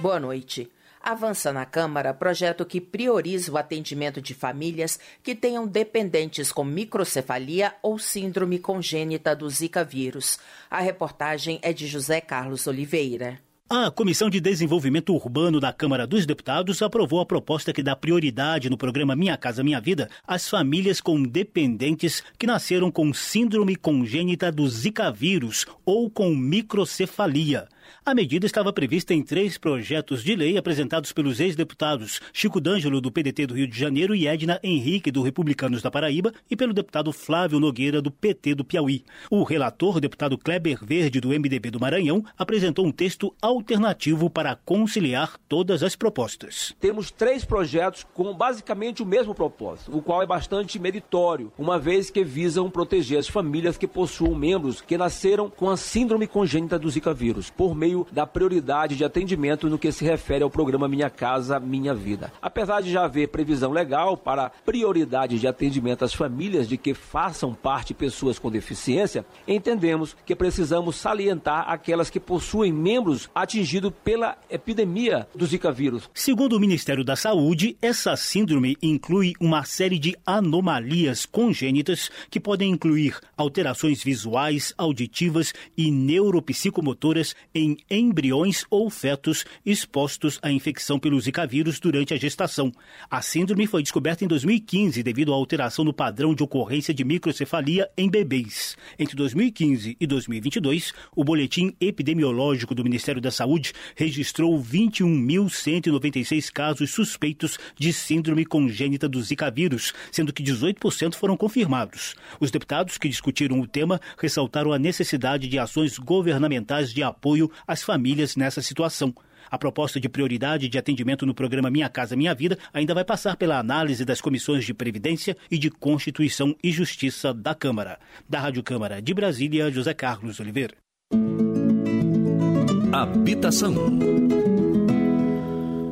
Boa noite. Avança na Câmara projeto que prioriza o atendimento de famílias que tenham dependentes com microcefalia ou síndrome congênita do Zika vírus. A reportagem é de José Carlos Oliveira. A Comissão de Desenvolvimento Urbano da Câmara dos Deputados aprovou a proposta que dá prioridade no programa Minha Casa Minha Vida às famílias com dependentes que nasceram com síndrome congênita do Zika vírus ou com microcefalia. A medida estava prevista em três projetos de lei apresentados pelos ex-deputados Chico D'Angelo, do PDT do Rio de Janeiro, e Edna Henrique, do Republicanos da Paraíba, e pelo deputado Flávio Nogueira, do PT do Piauí. O relator, o deputado Kleber Verde, do MDB do Maranhão, apresentou um texto alternativo para conciliar todas as propostas. Temos três projetos com basicamente o mesmo propósito, o qual é bastante meritório, uma vez que visam proteger as famílias que possuam membros que nasceram com a síndrome congênita do Zika vírus, por meio da prioridade de atendimento no que se refere ao programa Minha Casa Minha Vida. Apesar de já haver previsão legal para prioridade de atendimento às famílias de que façam parte pessoas com deficiência, entendemos que precisamos salientar aquelas que possuem membros atingidos pela epidemia do Zika vírus. Segundo o Ministério da Saúde, essa síndrome inclui uma série de anomalias congênitas que podem incluir alterações visuais, auditivas e neuropsicomotoras em embriões ou fetos expostos à infecção pelo Zika vírus durante a gestação. A síndrome foi descoberta em 2015 devido à alteração no padrão de ocorrência de microcefalia em bebês. Entre 2015 e 2022, o boletim epidemiológico do Ministério da Saúde registrou 21.196 casos suspeitos de síndrome congênita do Zika vírus, sendo que 18% foram confirmados. Os deputados que discutiram o tema ressaltaram a necessidade de ações governamentais de apoio às famílias nessa situação. A proposta de prioridade de atendimento no programa Minha Casa Minha Vida ainda vai passar pela análise das comissões de Previdência e de Constituição e Justiça da Câmara. Da Rádio Câmara de Brasília, José Carlos Oliveira. Habitação.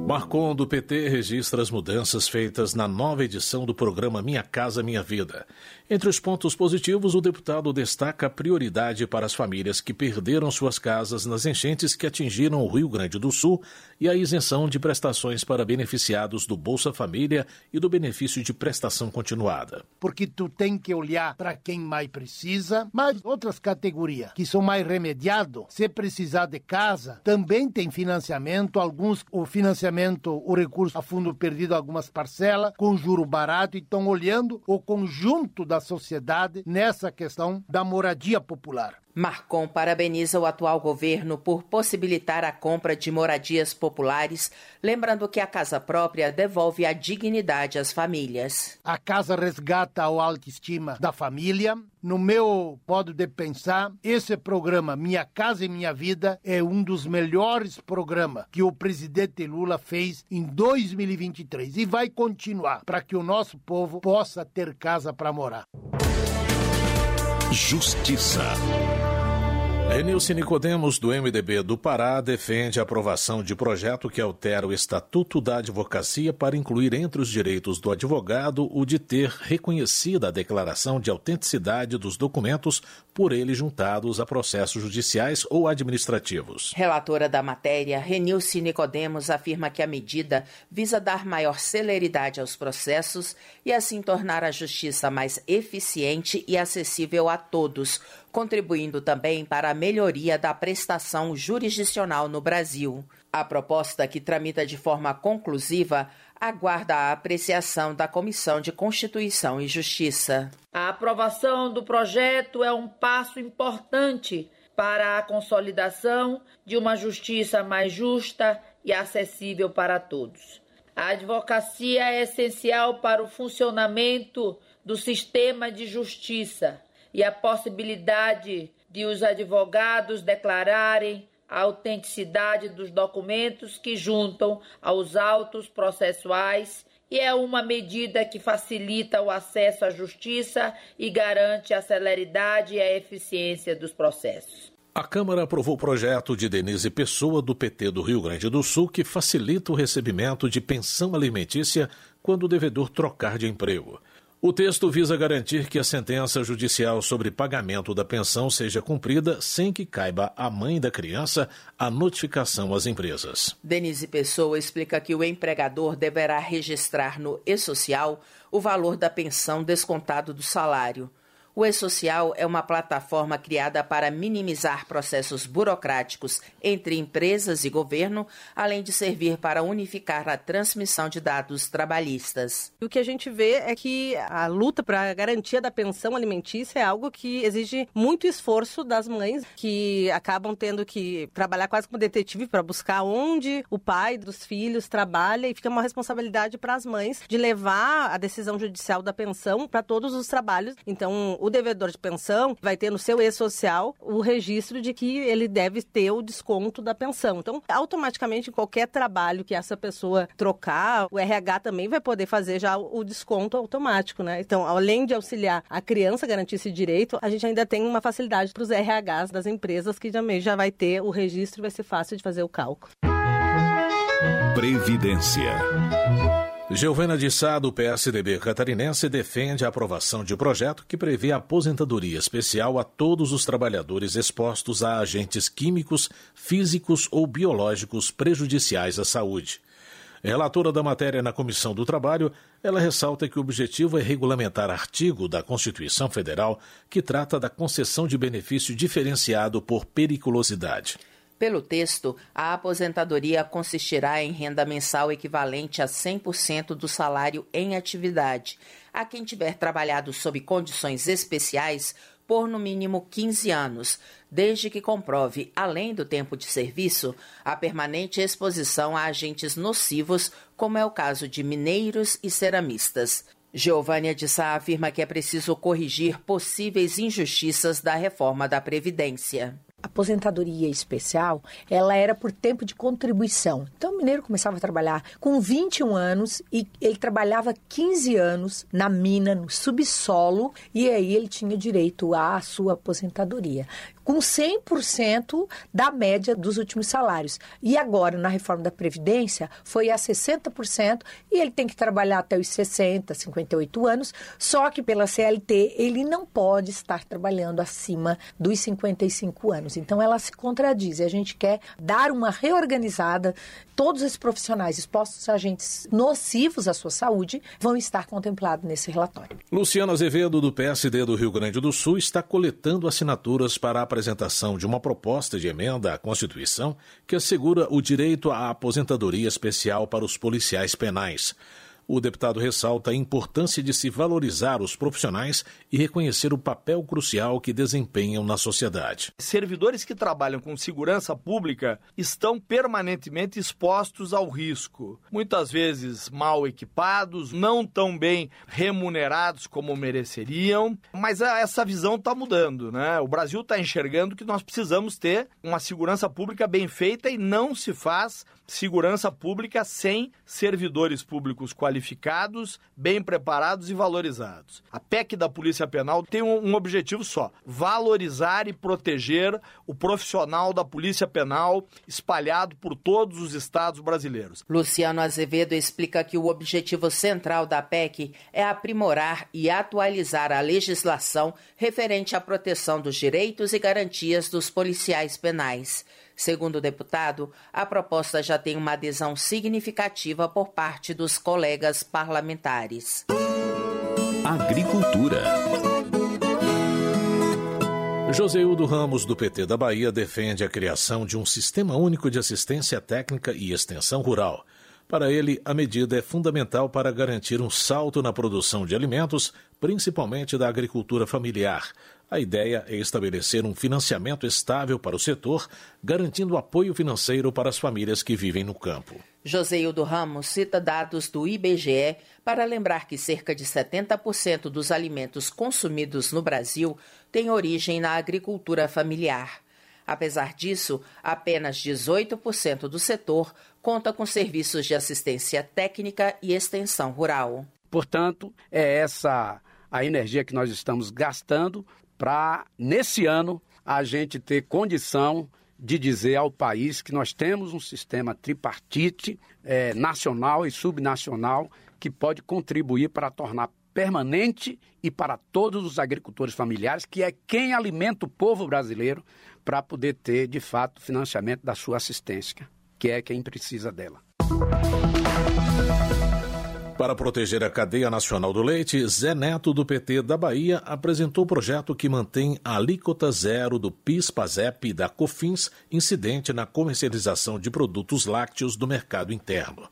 Marcon do PT registra as mudanças feitas na nova edição do programa Minha Casa Minha Vida. Entre os pontos positivos, o deputado destaca a prioridade para as famílias que perderam suas casas nas enchentes que atingiram o Rio Grande do Sul e a isenção de prestações para beneficiados do Bolsa Família e do benefício de prestação continuada. Porque tu tem que olhar para quem mais precisa, mas outras categorias que são mais remediados, se precisar de casa, também tem financiamento, alguns o financiamento, o recurso a fundo perdido, algumas parcelas, com juro barato, e estão olhando o conjunto da sociedade nessa questão da moradia popular. Marcon parabeniza o atual governo por possibilitar a compra de moradias populares, lembrando que a casa própria devolve a dignidade às famílias. A casa resgata a autoestima da família. No meu modo de pensar, esse programa Minha Casa e Minha Vida é um dos melhores programas que o presidente Lula fez em 2023 e vai continuar para que o nosso povo possa ter casa para morar. Justiça. Renilce Nicodemos, do MDB do Pará, defende a aprovação de projeto que altera o Estatuto da Advocacia para incluir entre os direitos do advogado o de ter reconhecida a declaração de autenticidade dos documentos por ele juntados a processos judiciais ou administrativos. Relatora da matéria, Renilce Nicodemos afirma que a medida visa dar maior celeridade aos processos e assim tornar a justiça mais eficiente e acessível a todos, contribuindo também para a melhoria da prestação jurisdicional no Brasil. A proposta, que tramita de forma conclusiva, aguarda a apreciação da Comissão de Constituição e Justiça. A aprovação do projeto é um passo importante para a consolidação de uma justiça mais justa e acessível para todos. A advocacia é essencial para o funcionamento do sistema de justiça e a possibilidade de os advogados declararem a autenticidade dos documentos que juntam aos autos processuais e é uma medida que facilita o acesso à justiça e garante a celeridade e a eficiência dos processos. A Câmara aprovou o projeto de Denise Pessoa, do PT do Rio Grande do Sul, que facilita o recebimento de pensão alimentícia quando o devedor trocar de emprego. O texto visa garantir que a sentença judicial sobre pagamento da pensão seja cumprida sem que caiba à mãe da criança a notificação às empresas. Denise Pessoa explica que o empregador deverá registrar no e-social o valor da pensão descontado do salário. O E-Social é uma plataforma criada para minimizar processos burocráticos entre empresas e governo, além de servir para unificar a transmissão de dados trabalhistas. O que a gente vê é que a luta para a garantia da pensão alimentícia é algo que exige muito esforço das mães, que acabam tendo que trabalhar quase como detetive para buscar onde o pai dos filhos trabalha e fica uma responsabilidade para as mães de levar a decisão judicial da pensão para todos os trabalhos. Então, o devedor de pensão vai ter no seu e-social o registro de que ele deve ter o desconto da pensão. Então, automaticamente, em qualquer trabalho que essa pessoa trocar, o RH também vai poder fazer já o desconto automático, né? Então, além de auxiliar a criança a garantir esse direito, a gente ainda tem uma facilidade para os RHs das empresas que também já vai ter o registro e vai ser fácil de fazer o cálculo. Previdência. Giovana de Sá, do PSDB catarinense, defende a aprovação de projeto que prevê aposentadoria especial a todos os trabalhadores expostos a agentes químicos, físicos ou biológicos prejudiciais à saúde. Relatora da matéria na Comissão do Trabalho, ela ressalta que o objetivo é regulamentar artigo da Constituição Federal que trata da concessão de benefício diferenciado por periculosidade. Pelo texto, a aposentadoria consistirá em renda mensal equivalente a 100% do salário em atividade, a quem tiver trabalhado sob condições especiais por no mínimo 15 anos, desde que comprove, além do tempo de serviço, a permanente exposição a agentes nocivos, como é o caso de mineiros e ceramistas. Giovânia de Sá afirma que é preciso corrigir possíveis injustiças da reforma da Previdência aposentadoria especial, ela era por tempo de contribuição. Então, o mineiro começava a trabalhar com 21 anos e ele trabalhava 15 anos na mina, no subsolo, e aí ele tinha direito à sua aposentadoria com 100% da média dos últimos salários. E agora, na reforma da Previdência, foi a 60% e ele tem que trabalhar até os 60, 58 anos, só que pela CLT ele não pode estar trabalhando acima dos 55 anos. Então ela se contradiz e a gente quer dar uma reorganizada. Todos esses profissionais expostos a agentes nocivos à sua saúde vão estar contemplados nesse relatório. Luciano Azevedo, do PSD do Rio Grande do Sul, está coletando assinaturas para a apresentação de uma proposta de emenda à Constituição que assegura o direito à aposentadoria especial para os policiais penais. O deputado ressalta a importância de se valorizar os profissionais e reconhecer o papel crucial que desempenham na sociedade. Servidores que trabalham com segurança pública estão permanentemente expostos ao risco. Muitas vezes mal equipados, não tão bem remunerados como mereceriam, mas essa visão está mudando, né? O Brasil está enxergando que nós precisamos ter uma segurança pública bem feita e não se faz segurança pública sem servidores públicos qualificados, bem preparados e valorizados. A PEC da Polícia Penal tem um, objetivo só: valorizar e proteger o profissional da Polícia Penal espalhado por todos os estados brasileiros. Luciano Azevedo explica que o objetivo central da PEC é aprimorar e atualizar a legislação referente à proteção dos direitos e garantias dos policiais penais. Segundo o deputado, a proposta já tem uma adesão significativa por parte dos colegas parlamentares. Agricultura. Joseildo Ramos, do PT da Bahia, defende a criação de um sistema único de assistência técnica e extensão rural. Para ele, a medida é fundamental para garantir um salto na produção de alimentos, principalmente da agricultura familiar, a ideia é estabelecer um financiamento estável para o setor, garantindo apoio financeiro para as famílias que vivem no campo. Joseildo Ramos cita dados do IBGE para lembrar que cerca de 70% dos alimentos consumidos no Brasil têm origem na agricultura familiar. Apesar disso, apenas 18% do setor conta com serviços de assistência técnica e extensão rural. Portanto, é essa a energia que nós estamos gastando para, nesse ano, a gente ter condição de dizer ao país que nós temos um sistema tripartite é, nacional e subnacional que pode contribuir para tornar permanente e para todos os agricultores familiares, que é quem alimenta o povo brasileiro para poder ter, de fato, financiamento da sua assistência, que é quem precisa dela. Para proteger a cadeia nacional do leite, Zé Neto, do PT da Bahia, apresentou o projeto que mantém a alíquota zero do PIS-PASEP da COFINS incidente na comercialização de produtos lácteos do mercado interno.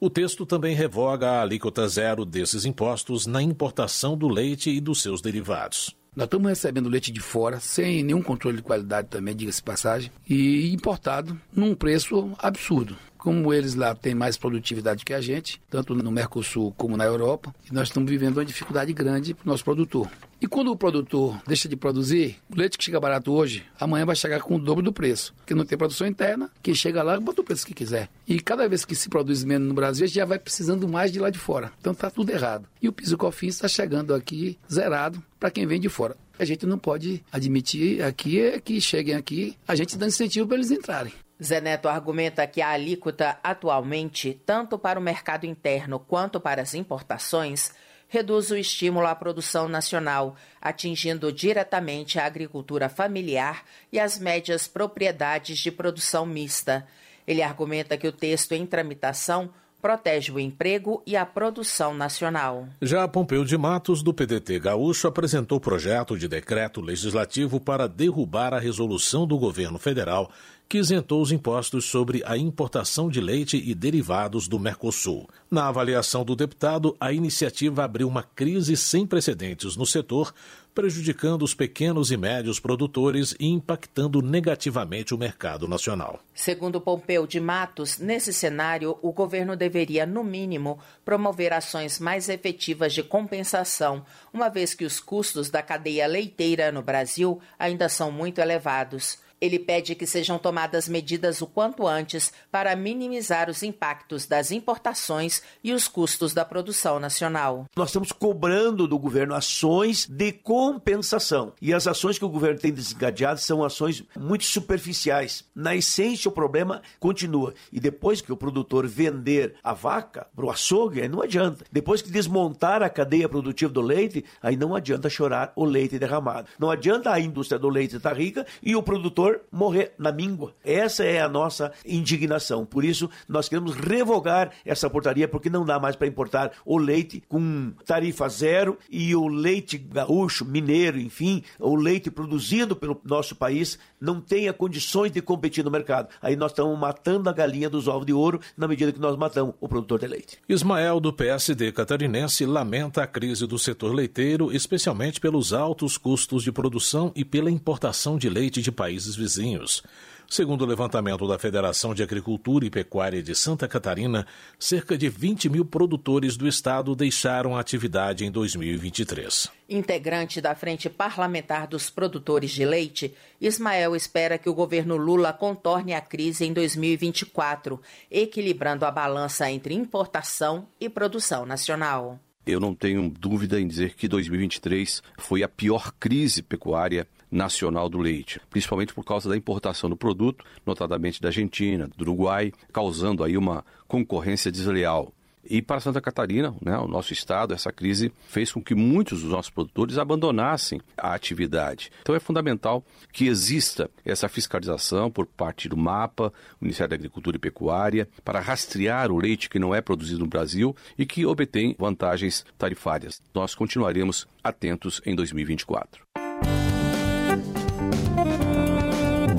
O texto também revoga a alíquota zero desses impostos na importação do leite e dos seus derivados. Nós estamos recebendo leite de fora, sem nenhum controle de qualidade também, diga-se passagem, e importado num preço absurdo como eles lá têm mais produtividade que a gente, tanto no Mercosul como na Europa, nós estamos vivendo uma dificuldade grande para o nosso produtor. E quando o produtor deixa de produzir, o leite que chega barato hoje, amanhã vai chegar com o dobro do preço. Porque não tem produção interna, quem chega lá bota o preço que quiser. E cada vez que se produz menos no Brasil, a gente já vai precisando mais de lá de fora. Então está tudo errado. E o piso cofins está chegando aqui zerado para quem vem de fora. A gente não pode admitir aqui é que cheguem aqui, a gente dá incentivo para eles entrarem. Zé Neto argumenta que a alíquota atualmente, tanto para o mercado interno quanto para as importações, reduz o estímulo à produção nacional, atingindo diretamente a agricultura familiar e as médias propriedades de produção mista. Ele argumenta que o texto em tramitação protege o emprego e a produção nacional. Já Pompeu de Matos, do PDT Gaúcho, apresentou projeto de decreto legislativo para derrubar a resolução do governo federal que isentou os impostos sobre a importação de leite e derivados do Mercosul. Na avaliação do deputado, a iniciativa abriu uma crise sem precedentes no setor, prejudicando os pequenos e médios produtores e impactando negativamente o mercado nacional. Segundo Pompeu de Matos, nesse cenário, o governo deveria, no mínimo, promover ações mais efetivas de compensação, uma vez que os custos da cadeia leiteira no Brasil ainda são muito elevados. Ele pede que sejam tomadas medidas o quanto antes para minimizar os impactos das importações e os custos da produção nacional. Nós estamos cobrando do governo ações de compensação. E as ações que o governo tem desencadeado são ações muito superficiais. Na essência, o problema continua. E depois que o produtor vender a vaca para o açougue, aí não adianta. Depois que desmontar a cadeia produtiva do leite, aí não adianta chorar o leite derramado. Não adianta a indústria do leite estar rica e o produtor morrer na míngua. Essa é a nossa indignação. Por isso, nós queremos revogar essa portaria, porque não dá mais para importar o leite com tarifa zero e o leite gaúcho, mineiro, enfim, o leite produzido pelo nosso país não tenha condições de competir no mercado. Aí nós estamos matando a galinha dos ovos de ouro na medida que nós matamos o produtor de leite. Ismael, do PSD catarinense, lamenta a crise do setor leiteiro, especialmente pelos altos custos de produção e pela importação de leite de países vizinhos. Segundo o levantamento da Federação de Agricultura e Pecuária de Santa Catarina, cerca de 20 mil produtores do estado deixaram a atividade em 2023. Integrante da Frente Parlamentar dos Produtores de Leite, Ismael espera que o governo Lula contorne a crise em 2024, equilibrando a balança entre importação e produção nacional. Eu não tenho dúvida em dizer que 2023 foi a pior crise pecuária nacional do leite, principalmente por causa da importação do produto, notadamente da Argentina, do Uruguai, causando aí uma concorrência desleal. E para Santa Catarina, né, o nosso estado, essa crise fez com que muitos dos nossos produtores abandonassem a atividade. Então é fundamental que exista essa fiscalização por parte do MAPA, Ministério da Agricultura e Pecuária, para rastrear o leite que não é produzido no Brasil e que obtém vantagens tarifárias. Nós continuaremos atentos em 2024.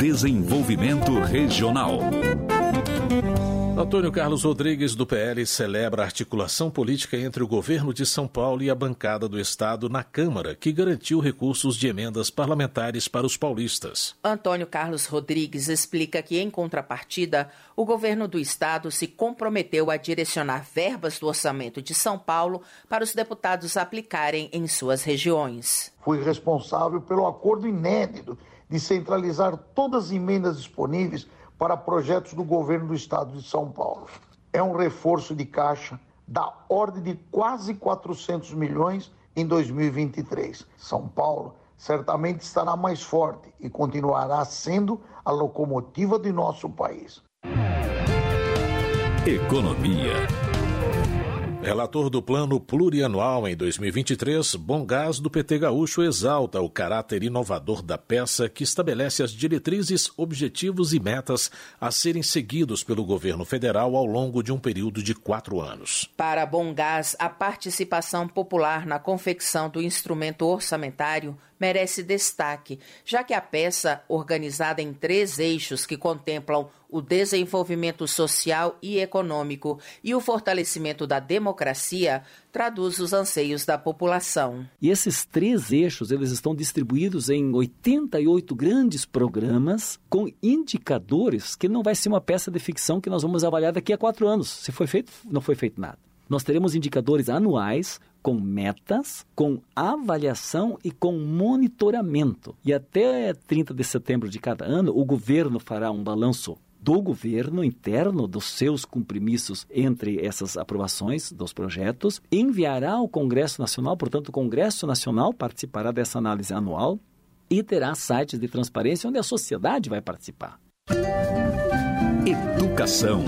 Desenvolvimento Regional. Antônio Carlos Rodrigues, do PL, celebra a articulação política entre o governo de São Paulo e a bancada do Estado na Câmara, que garantiu recursos de emendas parlamentares para os paulistas. Antônio Carlos Rodrigues explica que, em contrapartida, o governo do Estado se comprometeu a direcionar verbas do orçamento de São Paulo para os deputados aplicarem em suas regiões. Fui responsável pelo acordo inédito de centralizar todas as emendas disponíveis para projetos do governo do estado de São Paulo. É um reforço de caixa da ordem de quase 400 milhões em 2023. São Paulo certamente estará mais forte e continuará sendo a locomotiva de nosso país. Economia. Relator do Plano Plurianual em 2023, Bom Gás do PT Gaúcho exalta o caráter inovador da peça que estabelece as diretrizes, objetivos e metas a serem seguidos pelo governo federal ao longo de um período de quatro anos. Para Bom Gás, a participação popular na confecção do instrumento orçamentário merece destaque, já que a peça, organizada em três eixos que contemplam o desenvolvimento social e econômico e o fortalecimento da democracia, traduz os anseios da população. E esses três eixos, eles estão distribuídos em 88 grandes programas com indicadores que não vai ser uma peça de ficção que nós vamos avaliar daqui a quatro anos. Se foi feito, não foi feito nada. Nós teremos indicadores anuais com metas, com avaliação e com monitoramento. E até 30 de setembro de cada ano, o governo fará um balanço do governo interno dos seus compromissos entre essas aprovações dos projetos, enviará ao Congresso Nacional, portanto, o Congresso Nacional participará dessa análise anual e terá sites de transparência onde a sociedade vai participar. Educação.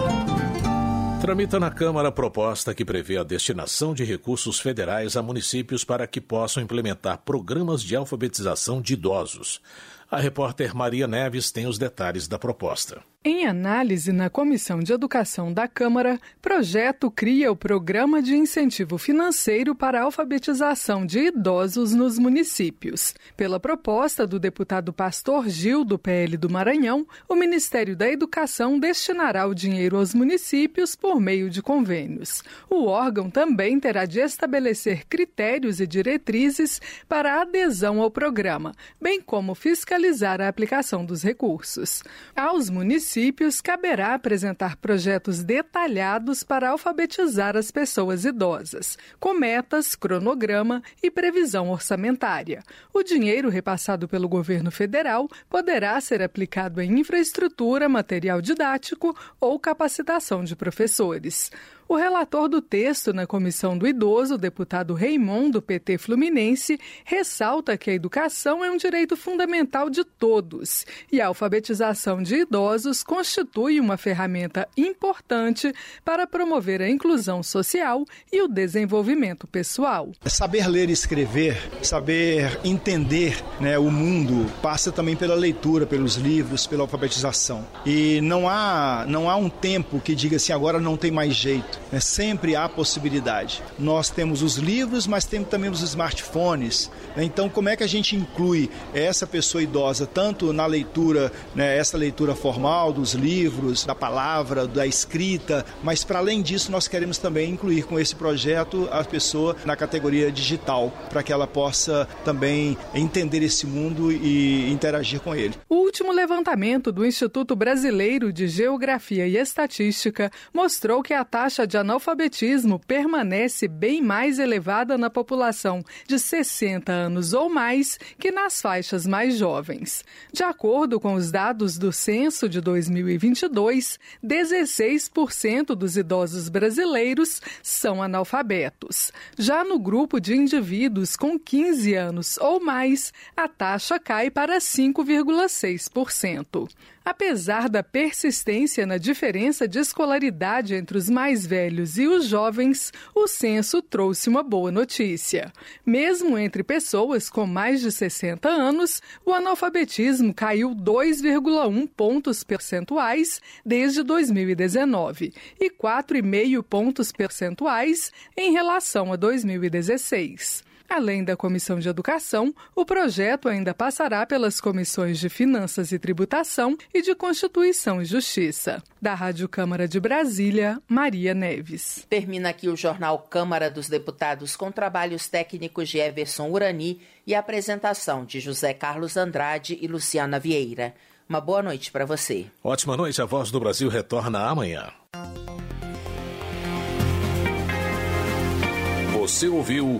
Tramita na Câmara proposta que prevê a destinação de recursos federais a municípios para que possam implementar programas de alfabetização de idosos. A repórter Maria Neves tem os detalhes da proposta. Em análise na Comissão de Educação da Câmara, projeto cria o Programa de Incentivo Financeiro para a Alfabetização de Idosos nos Municípios. Pela proposta do deputado Pastor Gil, do PL do Maranhão, o Ministério da Educação destinará o dinheiro aos municípios por meio de convênios. O órgão também terá de estabelecer critérios e diretrizes para a adesão ao programa, bem como fiscalizar a aplicação dos recursos. Aos municípios, municípios caberá apresentar projetos detalhados para alfabetizar as pessoas idosas, com metas, cronograma e previsão orçamentária. O dinheiro repassado pelo governo federal poderá ser aplicado em infraestrutura, material didático ou capacitação de professores. O relator do texto na Comissão do Idoso, deputado Raimon, do PT Fluminense, ressalta que a educação é um direito fundamental de todos e a alfabetização de idosos constitui uma ferramenta importante para promover a inclusão social e o desenvolvimento pessoal. Saber ler e escrever, saber entender né, o mundo, passa também pela leitura, pelos livros, pela alfabetização. E não há, não há um tempo que diga assim, agora não tem mais jeito Né? Sempre há possibilidade. Nós temos os livros, mas temos também os smartphones. Né? Então, como é que a gente inclui essa pessoa idosa tanto na leitura, né, essa leitura formal dos livros, da palavra, da escrita, mas para além disso, nós queremos também incluir com esse projeto a pessoa na categoria digital, para que ela possa também entender esse mundo e interagir com ele. O último levantamento do Instituto Brasileiro de Geografia e Estatística mostrou que a taxa de analfabetismo permanece bem mais elevada na população de 60 anos ou mais que nas faixas mais jovens. De acordo com os dados do censo de 2022, 16% dos idosos brasileiros são analfabetos. Já no grupo de indivíduos com 15 anos ou mais, a taxa cai para 5,6%. Apesar da persistência na diferença de escolaridade entre os mais velhos e os jovens, o censo trouxe uma boa notícia. Mesmo entre pessoas com mais de 60 anos, o analfabetismo caiu 2,1 pontos percentuais desde 2019 e 4,5 pontos percentuais em relação a 2016. Além da Comissão de Educação, o projeto ainda passará pelas comissões de Finanças e Tributação e de Constituição e Justiça. Da Rádio Câmara de Brasília, Maria Neves. Termina aqui o jornal Câmara dos Deputados com trabalhos técnicos de Everson Urani e apresentação de José Carlos Andrade e Luciana Vieira. Uma boa noite para você. Ótima noite. A Voz do Brasil retorna amanhã. Você ouviu.